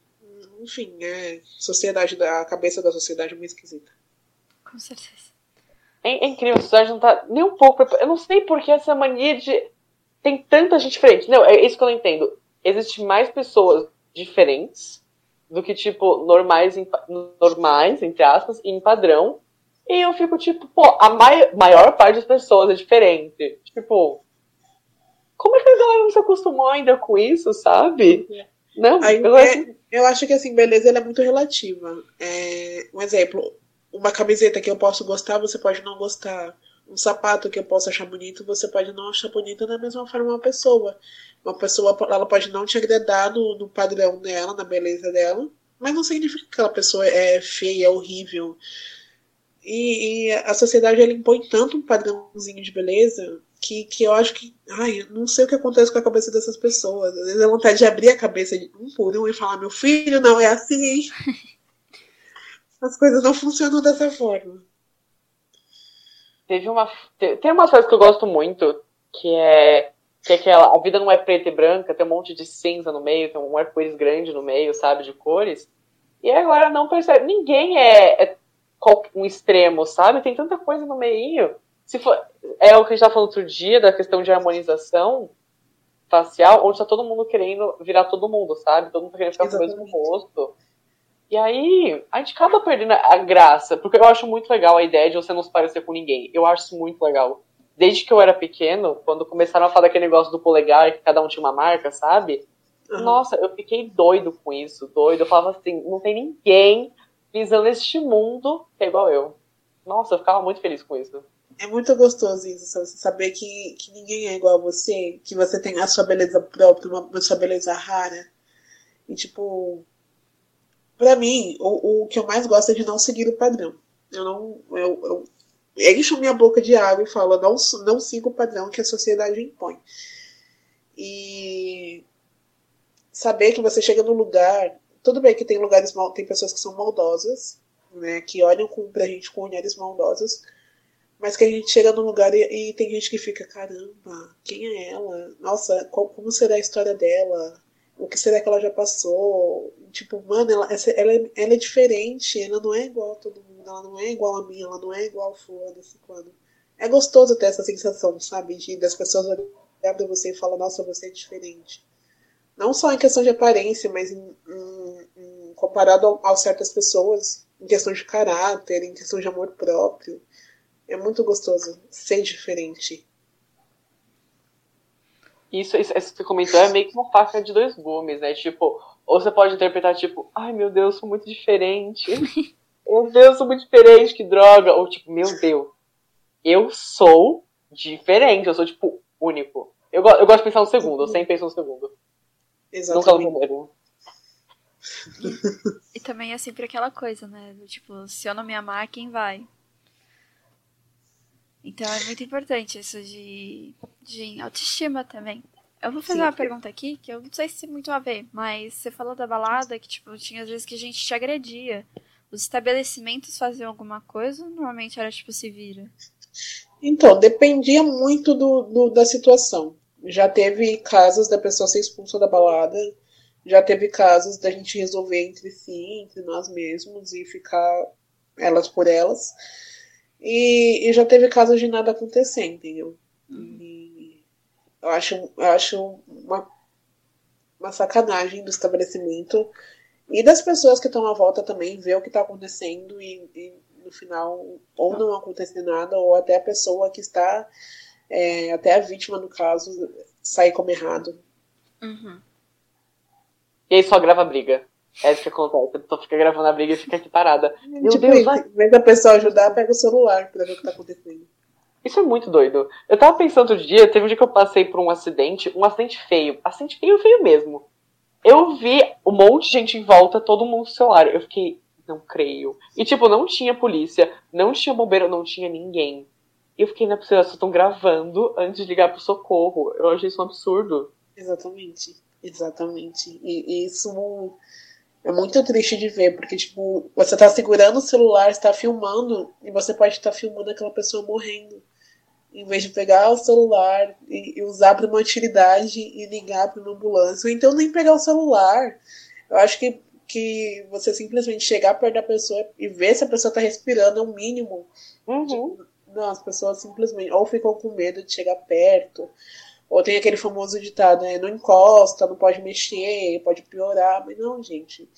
enfim, é sociedade, a cabeça da sociedade é muito esquisita. Com certeza. É, é incrível, a sociedade não tá nem um pouco. Eu não sei por que essa mania de. Tem tanta gente diferente. Não, é isso que eu não entendo. Existem mais pessoas diferentes do que, tipo, normais, em, normais entre aspas, em padrão. E eu fico, tipo, pô, a mai maior parte das pessoas é diferente. Tipo, como é que a galera não se acostumou ainda com isso, sabe? É. Não, Aí, eu, é, eu acho que assim, beleza ela é muito relativa. É, um exemplo, uma camiseta que eu posso gostar, você pode não gostar. Um sapato que eu posso achar bonito, você pode não achar bonito da mesma forma uma pessoa. Uma pessoa ela pode não te agradar no, no padrão dela, na beleza dela, mas não significa que aquela pessoa é feia, é horrível. E, e a sociedade ela impõe tanto um padrãozinho de beleza que, que eu acho que. Ai, não sei o que acontece com a cabeça dessas pessoas. Às vezes é vontade de abrir a cabeça de um por um e falar: meu filho, não é assim. *laughs* As coisas não funcionam dessa forma. Teve uma. Tem uma coisa que eu gosto muito, que é. Que é aquela. A vida não é preta e branca, tem um monte de cinza no meio, tem um arco-íris grande no meio, sabe, de cores. E agora não percebe. Ninguém é, é um extremo, sabe? Tem tanta coisa no meio. Se for, é o que a gente estava falando outro dia, da questão de harmonização facial, onde está todo mundo querendo virar todo mundo, sabe? Todo mundo tá querendo ficar com o mesmo rosto. E aí, a gente acaba perdendo a graça, porque eu acho muito legal a ideia de você não se parecer com ninguém. Eu acho isso muito legal. Desde que eu era pequeno, quando começaram a falar daquele negócio do polegar, que cada um tinha uma marca, sabe? Uhum. Nossa, eu fiquei doido com isso, doido. Eu falava assim, não tem ninguém pisando neste mundo que é igual eu. Nossa, eu ficava muito feliz com isso. É muito gostoso isso, você saber que, que ninguém é igual a você, que você tem a sua beleza própria, uma, uma sua beleza rara. E tipo, pra mim, o, o que eu mais gosto é de não seguir o padrão. Eu não. Eu, eu encho minha boca de água e falo, não, não sigo o padrão que a sociedade impõe. E saber que você chega no lugar. Tudo bem que tem lugares tem pessoas que são maldosas, né? Que olham com, pra gente com olhares maldosos mas que a gente chega num lugar e, e tem gente que fica, caramba, quem é ela? Nossa, qual, como será a história dela? O que será que ela já passou? Tipo, mano, ela, ela, é, ela é diferente, ela não é igual a todo mundo, ela não é igual a mim, ela não é igual a fulano, quando. É gostoso ter essa sensação, sabe? De das pessoas olharem pra você e falar, nossa, você é diferente. Não só em questão de aparência, mas em, em, em comparado a, a certas pessoas, em questão de caráter, em questão de amor próprio. É muito gostoso ser diferente. Isso, isso, isso que você comentou é meio que uma faca de dois gumes, né? Tipo, ou você pode interpretar, tipo, ai meu Deus, sou muito diferente. *laughs* meu Deus, sou muito diferente, que droga. Ou tipo, meu Deus, eu sou diferente, eu sou, tipo, único. Eu, eu gosto de pensar no segundo, eu sempre penso no segundo. Exatamente. Nunca no primeiro. E, e, também é sempre aquela coisa, né? Tipo, se eu não me amar, quem vai? Então é muito importante isso de, de autoestima também. Eu vou fazer Sim, uma pergunta aqui, que eu não sei se tem muito a ver, mas você falou da balada, que tipo, tinha às vezes que a gente te agredia. Os estabelecimentos faziam alguma coisa normalmente era tipo se vira? Então, dependia muito do, do, da situação. Já teve casos da pessoa ser expulsa da balada, já teve casos da gente resolver entre si, entre nós mesmos e ficar elas por elas. E, e já teve casos de nada acontecer, entendeu? Uhum. E eu acho, eu acho uma, uma sacanagem do estabelecimento e das pessoas que estão à volta também ver o que está acontecendo e, e, no final ou não acontecer nada ou até a pessoa que está é, até a vítima no caso sair como errado. Uhum. E aí só grava briga. É isso que acontece. A pessoa fica gravando a briga e fica aqui parada. Meu tipo, Deus, vai. Da pessoa ajudar, pega o celular pra ver o que tá acontecendo. Isso é muito doido. Eu tava pensando outro dia, teve um dia que eu passei por um acidente, um acidente feio. Acidente feio, feio mesmo. Eu vi um monte de gente em volta, todo mundo celular. Eu fiquei, não creio. E tipo, não tinha polícia, não tinha bombeiro, não tinha ninguém. E eu fiquei, na possível, vocês estão gravando antes de ligar pro socorro. Eu achei isso um absurdo. Exatamente. Exatamente. E, e isso é muito triste de ver, porque, tipo, você tá segurando o celular, está filmando, e você pode estar tá filmando aquela pessoa morrendo. Em vez de pegar o celular e, usar para uma utilidade e ligar para uma ambulância. Ou então nem pegar o celular. Eu acho que, que você simplesmente chegar perto da pessoa e ver se a pessoa tá respirando é o mínimo. Uhum. Tipo, não, as pessoas simplesmente ou ficam com medo de chegar perto, ou tem aquele famoso ditado, né? Não encosta, não pode mexer, pode piorar. Mas não, gente.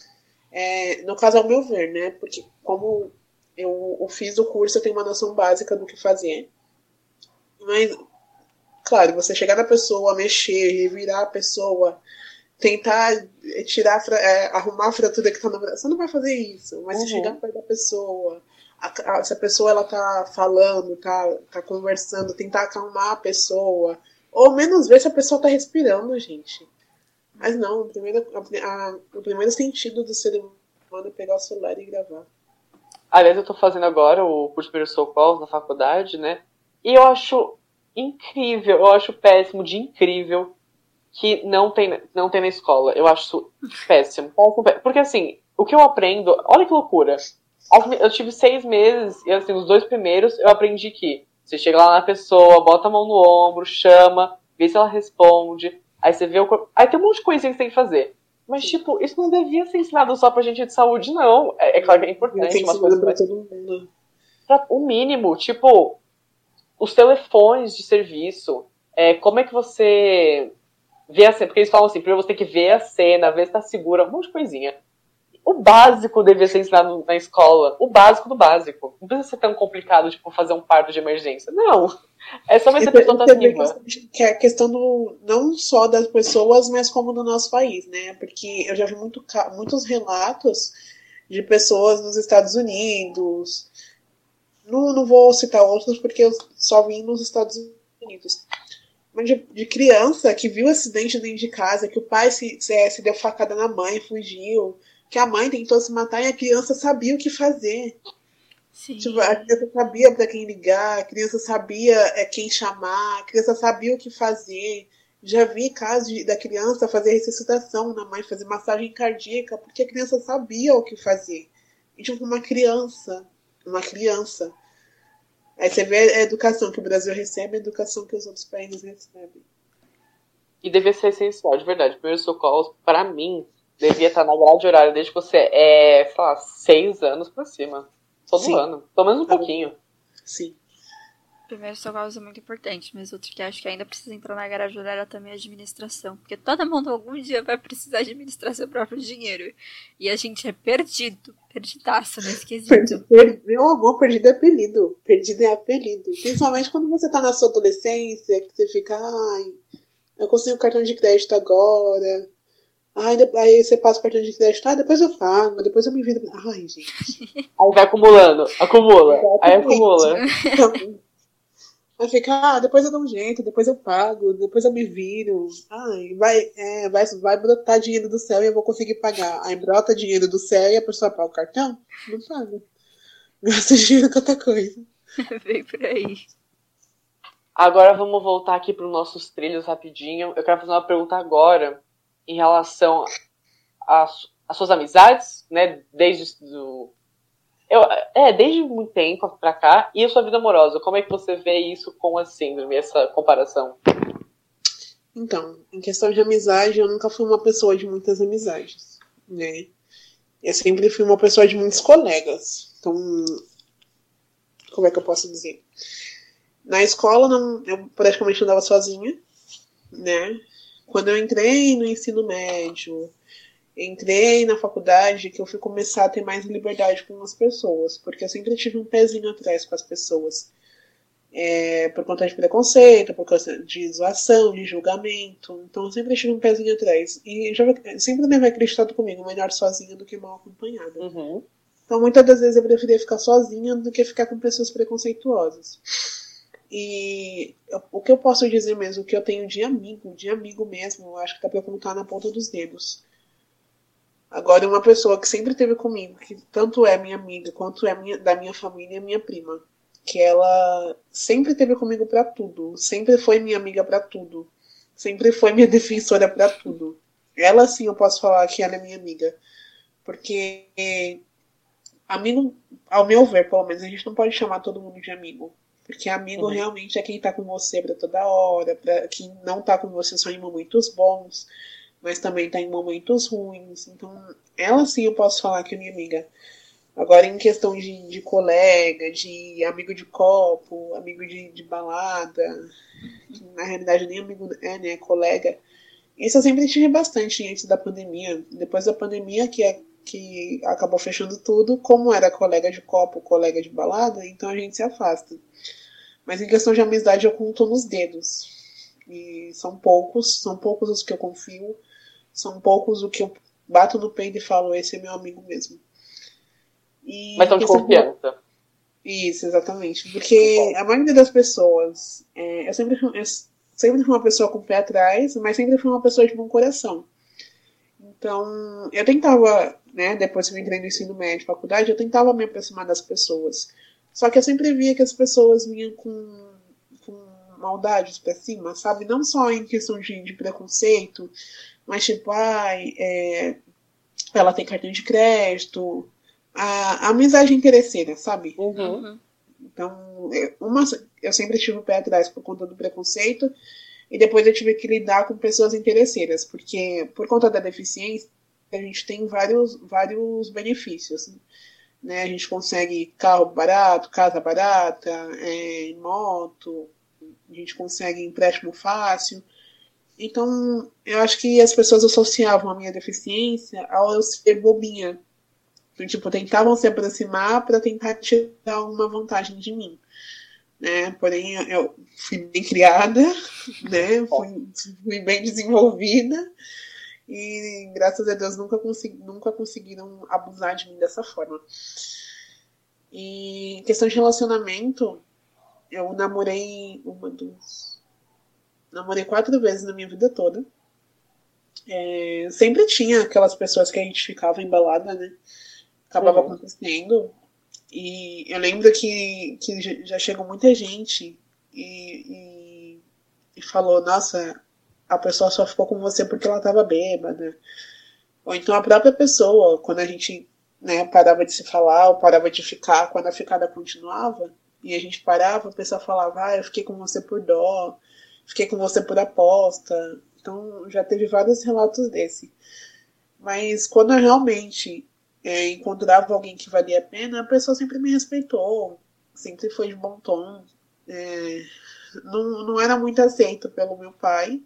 É, no caso, ao meu ver, né? Porque como eu, eu fiz o curso, eu tenho uma noção básica do que fazer. Mas, claro, você chegar na pessoa, mexer, revirar a pessoa, tentar tirar, é, arrumar a fratura que tá na você não vai fazer isso. Mas uhum. você chegar perto da pessoa, a, a, se a pessoa ela tá falando, tá, tá conversando, tentar acalmar a pessoa, ou menos ver se a pessoa tá respirando, gente. Mas não, o primeiro, a, o primeiro sentido do ser humano é pegar o celular e gravar. Aliás, eu tô fazendo agora o curso de socorros na faculdade, né? E eu acho incrível, eu acho péssimo de incrível que não tem, não tem na escola. Eu acho isso péssimo. Porque assim, o que eu aprendo, olha que loucura. Eu tive seis meses, e assim, os dois primeiros eu aprendi que você chega lá na pessoa, bota a mão no ombro, chama, vê se ela responde. Aí você vê o corpo. Aí tem um monte de coisinha que você tem que fazer. Mas, tipo, isso não devia ser ensinado só pra gente de saúde, não. É, é claro que é importante. Umas coisas pra todo mundo. Pra, o mínimo, tipo, os telefones de serviço. É, como é que você vê a cena? Porque eles falam assim, primeiro você tem que ver a cena, ver se tá segura, um monte de coisinha. O básico devia ser ensinado na escola. O básico do básico. Não precisa ser tão complicado, tipo, fazer um parto de emergência. Não. É só ver se a pessoa tá viva. Que é a questão do, não só das pessoas, mas como no nosso país, né? Porque eu já vi muito, muitos relatos de pessoas nos Estados Unidos. Não, não vou citar outros porque eu só vi nos Estados Unidos. Mas de, de criança que viu acidente dentro de casa, que o pai se, se, se deu facada na mãe, fugiu que a mãe tentou se matar e a criança sabia o que fazer. Tipo, a criança sabia para quem ligar, a criança sabia é, quem chamar, a criança sabia o que fazer. Já vi casos de, da criança fazer ressuscitação na mãe, fazer massagem cardíaca, porque a criança sabia o que fazer. E, tipo, uma criança, uma criança. Aí você vê a educação que o Brasil recebe, a educação que os outros países recebem. E deve ser essencial, de verdade. Primeiro socorro, para mim, devia estar na grade horária desde que você é, sei lá, seis anos pra cima. Todo Sim. ano. Pelo menos um tá pouquinho. Sim. Primeiro socorros é muito importante, mas outro que acho que ainda precisa entrar na garagem horária também é a administração. Porque todo mundo algum dia vai precisar administrar seu próprio dinheiro. E a gente é perdido, perdidaço nesse quesito. Perdi, meu amor, perdido é apelido. Perdido é apelido. Principalmente quando você tá na sua adolescência, que você fica, ai, eu consigo cartão de crédito agora. Ai, aí você passa o cartão de crédito, ah, depois eu pago, depois eu me viro. Ai, gente. Aí vai acumulando, acumula. Aí acumula. Vai ficar, ah, depois eu dou um jeito, depois eu pago, depois eu me viro. Ai, vai, é, vai, vai brotar dinheiro do céu e eu vou conseguir pagar. Aí brota dinheiro do céu e a pessoa paga o cartão? Não paga. *laughs* Gasta dinheiro com outra coisa. *laughs* Vem por aí. Agora vamos voltar aqui para os nossos trilhos rapidinho. Eu quero fazer uma pergunta agora em relação às suas amizades, né? Desde do, eu, é, desde muito tempo pra cá. E a sua vida amorosa? Como é que você vê isso com a síndrome, essa comparação? Então, em questão de amizade, eu nunca fui uma pessoa de muitas amizades, né? Eu sempre fui uma pessoa de muitos colegas. Então, como é que eu posso dizer? Na escola, não, eu praticamente andava sozinha, né? Quando eu entrei no ensino médio, entrei na faculdade que eu fui começar a ter mais liberdade com as pessoas, porque eu sempre tive um pezinho atrás com as pessoas. É, por conta de preconceito, por conta de zoação, de julgamento. Então eu sempre tive um pezinho atrás. E já, sempre deve acreditado comigo, melhor sozinha do que mal acompanhada. Uhum. Então muitas das vezes eu preferia ficar sozinha do que ficar com pessoas preconceituosas. E o que eu posso dizer mesmo, o que eu tenho de amigo, de amigo mesmo, eu acho que dá pra contar na ponta dos dedos. Agora, uma pessoa que sempre esteve comigo, que tanto é minha amiga quanto é minha, da minha família, é minha prima. Que ela sempre esteve comigo para tudo. Sempre foi minha amiga para tudo. Sempre foi minha *laughs* defensora para tudo. Ela, sim, eu posso falar que ela é minha amiga. Porque, amigo, ao meu ver, pelo menos, a gente não pode chamar todo mundo de amigo. Porque amigo uhum. realmente é quem tá com você pra toda hora, pra quem não tá com você só em momentos bons mas também está em momentos ruins. Então, ela sim eu posso falar que é minha amiga. Agora, em questão de, de colega, de amigo de copo, amigo de, de balada, na realidade nem amigo é, né? Colega. Isso eu sempre tive bastante antes da pandemia. Depois da pandemia, que, é, que acabou fechando tudo, como era colega de copo, colega de balada, então a gente se afasta. Mas em questão de amizade, eu conto nos dedos. E são poucos, são poucos os que eu confio. São poucos o que eu bato no peito e falo, esse é meu amigo mesmo. E Mas são de confiança. Isso, exatamente. Porque a maioria das pessoas. É, eu, sempre, eu sempre fui uma pessoa com o pé atrás, mas sempre fui uma pessoa de bom coração. Então, eu tentava, né, depois que eu entrei no ensino médio, faculdade, eu tentava me aproximar das pessoas. Só que eu sempre via que as pessoas vinham com, com maldades pra cima, sabe? Não só em questão de, de preconceito, mas tipo, ai, é, ela tem cartão de crédito, a, a amizade interesseira, sabe? Uhum. Então, é, uma, eu sempre tive o pé atrás por conta do preconceito, e depois eu tive que lidar com pessoas interesseiras, porque por conta da deficiência, a gente tem vários, vários benefícios. Né? A gente consegue carro barato, casa barata, é, moto, a gente consegue empréstimo fácil. Então, eu acho que as pessoas associavam a minha deficiência ao eu ser bobinha. Então, tipo, tentavam se aproximar para tentar tirar uma vantagem de mim. Né? Porém, eu fui bem criada, *laughs* né? fui, fui bem desenvolvida e graças a Deus nunca, consegui, nunca conseguiram abusar de mim dessa forma. E questão de relacionamento, eu namorei uma, duas, namorei quatro vezes na minha vida toda. É, sempre tinha aquelas pessoas que a gente ficava embalada, né? Acabava uhum. acontecendo. E eu lembro que, que já chegou muita gente e, e, e, falou, nossa, a pessoa só ficou com você porque ela tava bêbada. Ou então a própria pessoa, quando a gente né, parava de se falar ou parava de ficar, quando a ficada continuava, e a gente parava, a pessoa falava, ah, eu fiquei com você por dó, fiquei com você por aposta. Então já teve vários relatos desse. Mas quando eu realmente é, encontrava alguém que valia a pena, a pessoa sempre me respeitou, sempre foi de bom tom. É, não, não era muito aceito pelo meu pai,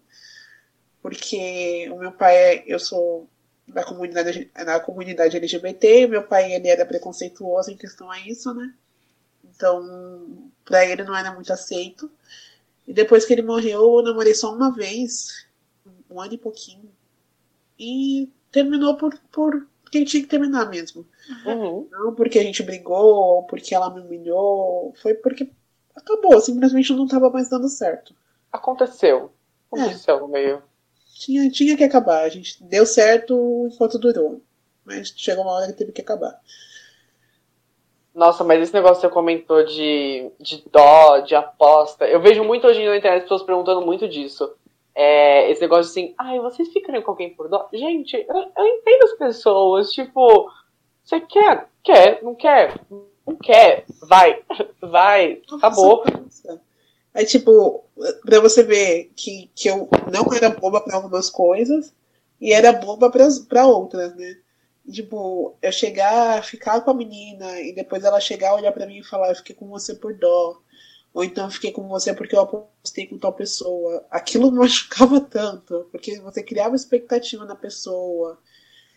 porque o meu pai, é, eu sou da comunidade, na comunidade LGBT, meu pai ele era preconceituoso em questão a isso, né? Então, para ele não era muito aceito. E depois que ele morreu, eu namorei só uma vez, um ano e pouquinho. E terminou por, por quem tinha que terminar mesmo. Uhum. Não porque a gente brigou, ou porque ela me humilhou, foi porque acabou, simplesmente não estava mais dando certo. Aconteceu. Aconteceu é. no meio. Tinha, tinha que acabar. A gente deu certo enquanto durou. Mas chegou uma hora que teve que acabar. Nossa, mas esse negócio que você comentou de, de dó, de aposta. Eu vejo muito hoje na internet pessoas perguntando muito disso. É, esse negócio assim, ai, vocês ficariam com alguém por dó? Gente, eu, eu entendo as pessoas, tipo, você quer? Quer? Não quer? Não quer? Vai, *laughs* vai, acabou. É tipo, pra você ver que, que eu não era boba pra algumas coisas e era boba pra, pra outras, né? Tipo, eu chegar, ficar com a menina e depois ela chegar, olhar pra mim e falar, eu fiquei com você por dó. Ou então eu fiquei com você porque eu apostei com tal pessoa. Aquilo me *laughs* machucava tanto, porque você criava expectativa na pessoa.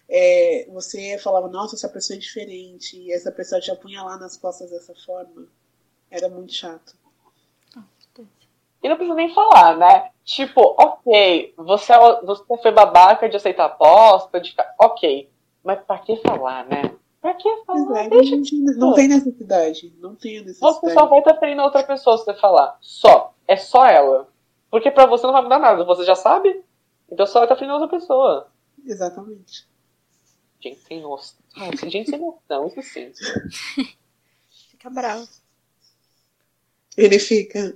É, você falava, nossa, essa pessoa é diferente, e essa pessoa te apunhalar nas costas dessa forma. Era muito chato. E não precisa nem falar, né? Tipo, ok, você, você foi babaca de aceitar aposta, de ok. Mas pra que falar, né? Pra que falar? É, Deixa não, não tem necessidade. Não tem necessidade. Você só vai estar ferindo outra pessoa se você falar. Só. É só ela. Porque pra você não vai mudar nada. Você já sabe? Então só vai estar ferindo outra pessoa. Exatamente. Gente sem noção. Gente sem noção, isso sim. *laughs* Fica bravo. Ele fica.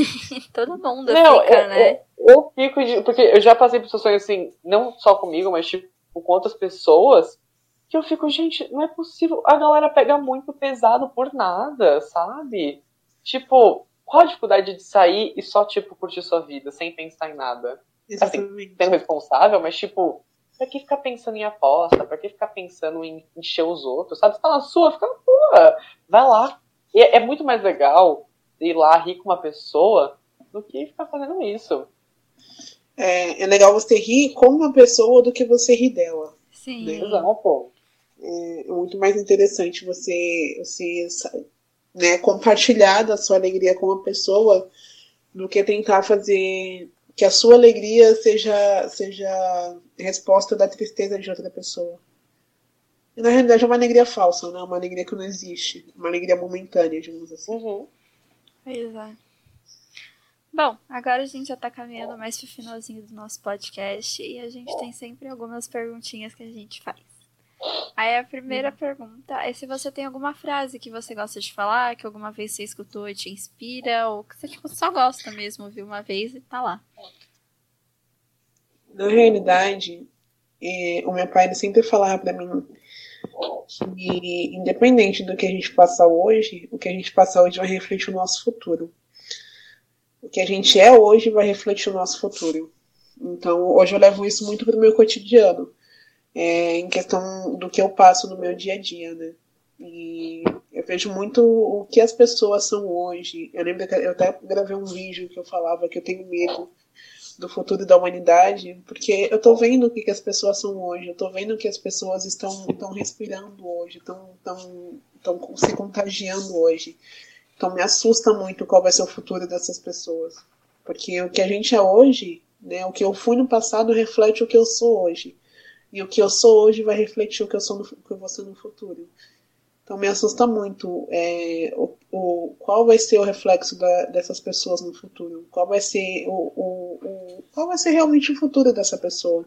*laughs* Todo mundo não, fica, eu, né? Eu, eu, fico de. Porque eu já passei por situações assim, não só comigo, mas tipo, com outras pessoas que eu fico, gente, não é possível. A galera pega muito pesado por nada, sabe? Tipo, qual a dificuldade de sair e só, tipo, curtir sua vida, sem pensar em nada? Assim, Exatamente. Assim, sendo responsável, mas, tipo, pra que ficar pensando em aposta? Pra que ficar pensando em encher os outros, sabe? Você tá na sua, fica na sua. Vai lá. E é, é muito mais legal ir lá rir com uma pessoa do que ficar fazendo isso. É, é legal você rir com uma pessoa do que você rir dela. Sim. Né? Exato. É, é muito mais interessante você, você né, compartilhar da sua alegria com uma pessoa do que tentar fazer que a sua alegria seja, seja resposta da tristeza de outra pessoa. E na realidade é uma alegria falsa, né? Uma alegria que não existe. Uma alegria momentânea, digamos assim. Uhum. Exato. Bom, agora a gente já tá caminhando mais pro finalzinho do nosso podcast e a gente tem sempre algumas perguntinhas que a gente faz. Aí a primeira uhum. pergunta é se você tem alguma frase que você gosta de falar, que alguma vez você escutou e te inspira, ou que você tipo, só gosta mesmo, viu uma vez e tá lá. Na realidade, é, o meu pai sempre falava para mim que, independente do que a gente passa hoje, o que a gente passa hoje vai refletir o nosso futuro. O que a gente é hoje vai refletir o nosso futuro. Então, hoje eu levo isso muito pro meu cotidiano é, em questão do que eu passo no meu dia a dia, né? E eu vejo muito o que as pessoas são hoje. Eu lembro que eu até gravei um vídeo que eu falava que eu tenho medo do futuro da humanidade, porque eu tô vendo o que, que as pessoas são hoje, eu tô vendo que as pessoas estão, estão respirando hoje, estão, estão, estão se contagiando hoje. Então me assusta muito qual vai ser o futuro dessas pessoas. Porque o que a gente é hoje, né, o que eu fui no passado reflete o que eu sou hoje. E o que eu sou hoje vai refletir o que eu sou no, que eu vou ser no futuro. Então me assusta muito é, o, o, qual vai ser o reflexo da, dessas pessoas no futuro. Qual vai ser o, o, o, qual vai ser realmente o futuro dessa pessoa.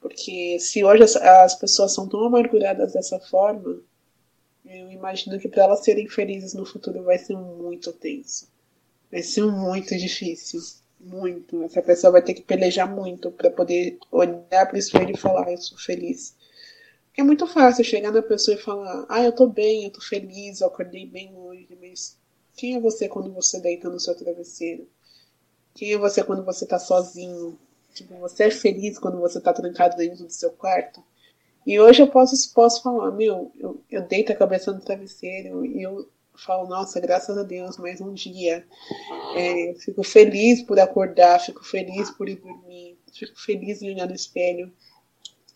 Porque se hoje as, as pessoas são tão amarguradas dessa forma, eu imagino que para elas serem felizes no futuro vai ser muito tenso. Vai ser muito difícil muito. Essa pessoa vai ter que pelejar muito para poder olhar para o espelho e falar: Eu sou feliz. É muito fácil chegar na pessoa e falar: Ah, eu tô bem, eu tô feliz, eu acordei bem hoje, mas Quem é você quando você deita no seu travesseiro? Quem é você quando você tá sozinho? Tipo, você é feliz quando você tá trancado dentro do seu quarto? E hoje eu posso, posso falar, meu, eu, eu deito a cabeça no travesseiro e eu falo, nossa, graças a Deus, mais um dia. É, fico feliz por acordar, fico feliz por ir dormir, fico feliz em olhar no espelho.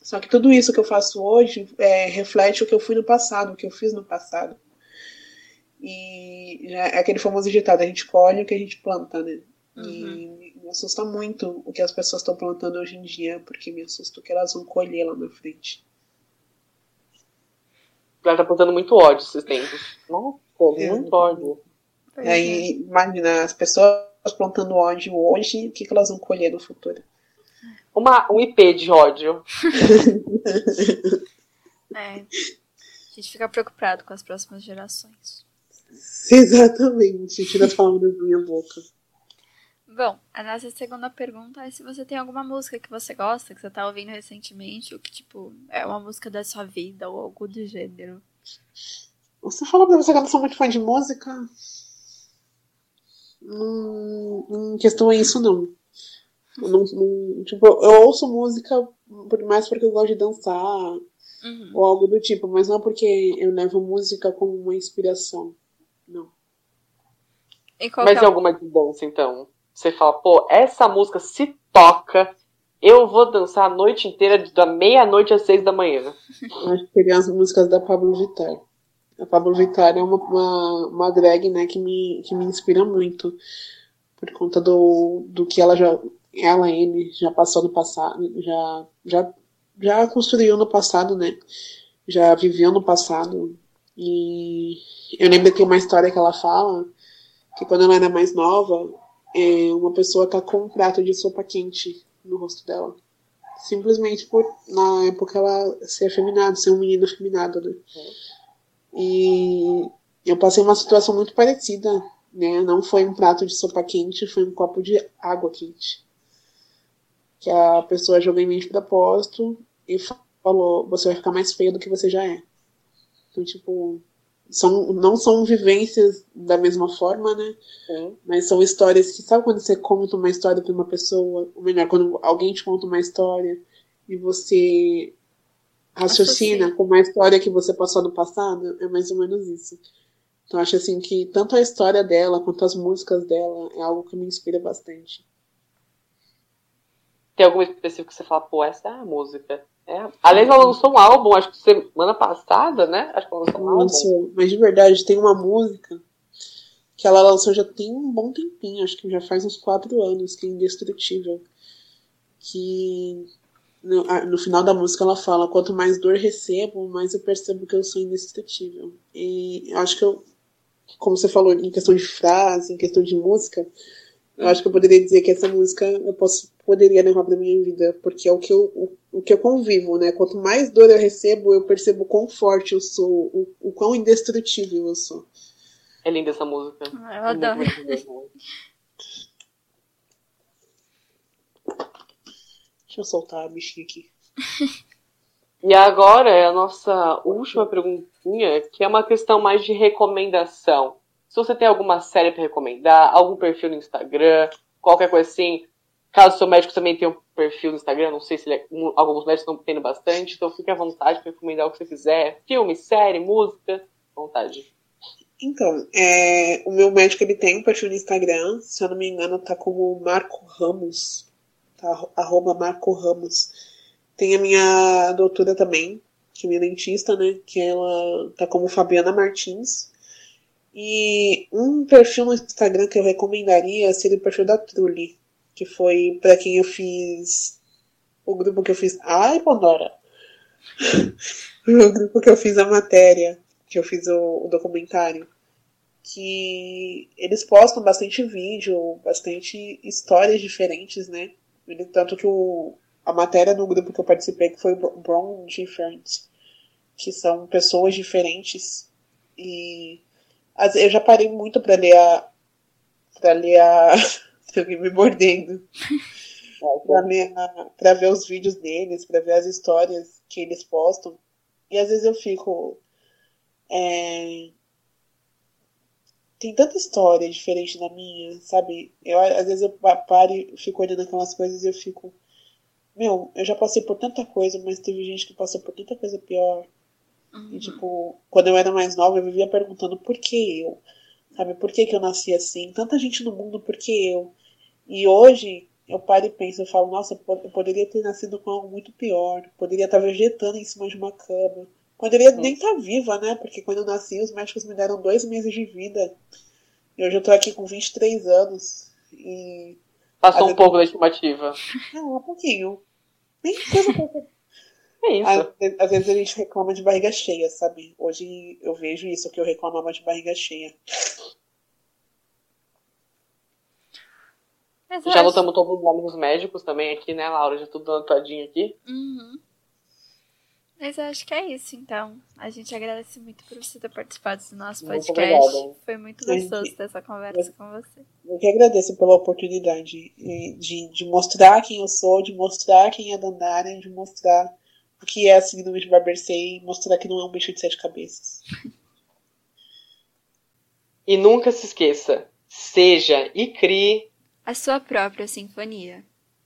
Só que tudo isso que eu faço hoje é, reflete o que eu fui no passado, o que eu fiz no passado. E é aquele famoso ditado, a gente colhe o que a gente planta, né? Uhum. E me assusta muito o que as pessoas estão plantando hoje em dia, porque me assusta o que elas vão colher lá na frente. Ela tá plantando muito ódio esses tempos. Nossa, é. muito ódio. Aí, imagina, as pessoas plantando ódio hoje, o que, que elas vão colher no futuro? Uma, um IP de ódio. *laughs* é. A gente fica preocupado com as próximas gerações. Exatamente. Tira as palavras da minha boca. Bom, a nossa segunda pergunta é se você tem alguma música que você gosta, que você tá ouvindo recentemente, ou que, tipo, é uma música da sua vida, ou algo do gênero. Você falou pra você que eu não sou muito fã de música? Hum, em questão é isso, não. Eu não, não, tipo, eu ouço música por mais porque eu gosto de dançar, uhum. ou algo do tipo, mas não porque eu levo música como uma inspiração. Não. Mas é alguma de dança, então? Você fala, pô, essa música se toca, eu vou dançar a noite inteira, da meia-noite às seis da manhã. Acho que seria as músicas da Pablo Vittar. A Pablo Vittar é uma, uma, uma drag, né, que me, que me inspira muito. Por conta do, do que ela já. Ela, ele, já passou no passado. Já, já, já construiu no passado, né? Já viveu no passado. E eu lembro que uma história que ela fala que quando ela era mais nova, é, uma pessoa tá com um prato de sopa quente no rosto dela. Simplesmente por, na época, ela ser afeminada, ser um menino afeminado, né? E eu passei uma situação muito parecida, né? Não foi um prato de sopa quente, foi um copo de água quente. Que a pessoa jogou em mim de propósito e falou: você vai ficar mais feia do que você já é. Então, tipo, são, não são vivências da mesma forma, né? É. Mas são histórias que, sabe quando você conta uma história para uma pessoa, ou melhor, quando alguém te conta uma história e você raciocina com uma história que você passou no passado? É mais ou menos isso. Então acho assim que tanto a história dela quanto as músicas dela é algo que me inspira bastante. Tem algum específico que você fala, pô, essa é a música? É. Aliás, ela lançou um álbum, acho que semana passada, né? Acho que ela lançou um álbum. Lançou, mas de verdade, tem uma música que ela lançou já tem um bom tempinho, acho que já faz uns quatro anos, que é Indestrutível. Que no, no, final da música ela fala: quanto mais dor recebo, mais eu percebo que eu sou indestrutível. E acho que eu, como você falou, em questão de frase, em questão de música, eu acho que eu poderia dizer que essa música eu posso, poderia levar pra minha vida, porque é o que eu, o, o que eu convivo, né? Quanto mais dor eu recebo, eu percebo quão forte eu sou, o, o quão indestrutível eu sou. É linda essa música. Ah, eu adoro. Deixa eu soltar a bichinha aqui. E agora é a nossa última perguntinha, que é uma questão mais de recomendação. Se você tem alguma série para recomendar, algum perfil no Instagram, qualquer coisa assim. Caso seu médico também tenha um perfil no Instagram, não sei se é, alguns médicos estão tendo bastante, então fique à vontade para recomendar o que você quiser. Filme, série, música, vontade. Então, é, o meu médico ele tem um perfil no Instagram, se eu não me engano, tá como Marco Ramos. Tá, arroba Marco Ramos. Tem a minha doutora também, que é minha dentista, né? Que ela tá como Fabiana Martins. E um perfil no Instagram que eu recomendaria seria o perfil da Trulli, que foi para quem eu fiz o grupo que eu fiz. Ai, Pandora! *laughs* o grupo que eu fiz a matéria, que eu fiz o, o documentário. Que eles postam bastante vídeo, bastante histórias diferentes, né? Tanto que o, a matéria no grupo que eu participei, que foi Brown Different, que são pessoas diferentes e eu já parei muito pra ler a. pra ler a. *laughs* me mordendo. *laughs* pra, ler pra ver os vídeos deles, pra ver as histórias que eles postam. E às vezes eu fico. É... tem tanta história diferente da minha, sabe? Eu, às vezes eu paro e fico olhando aquelas coisas e eu fico. Meu, eu já passei por tanta coisa, mas teve gente que passou por tanta coisa pior. Uhum. E, tipo, quando eu era mais nova, eu vivia perguntando por que eu? Sabe, por que, que eu nasci assim? Tanta gente no mundo, por que eu? E hoje, eu paro e penso, eu falo, nossa, eu poderia ter nascido com algo muito pior. Poderia estar vegetando em cima de uma cama. Poderia nem estar viva, né? Porque quando eu nasci, os médicos me deram dois meses de vida. E hoje eu tô aqui com 23 anos. E. Passou um pouco da estimativa. Não, um pouquinho. Nem coisa pouco. É isso. Às, às, vezes a gente reclama de barriga cheia, sabe? Hoje eu vejo isso, que eu reclamava de barriga cheia. Já lutamos todos os nomes médicos também aqui, né, Laura? Já tudo anotadinho aqui. Uhum. Mas eu acho que é isso, então. A gente agradece muito por você ter participado do nosso muito podcast. Foi muito gostoso ter essa conversa eu, com você. Eu que agradeço pela oportunidade de, de mostrar quem eu sou, de mostrar quem é Dandara, de mostrar o que é a síndrome de Barbersay e mostrar que não é um bicho de sete cabeças. *laughs* e nunca se esqueça, seja e crie a sua própria sinfonia.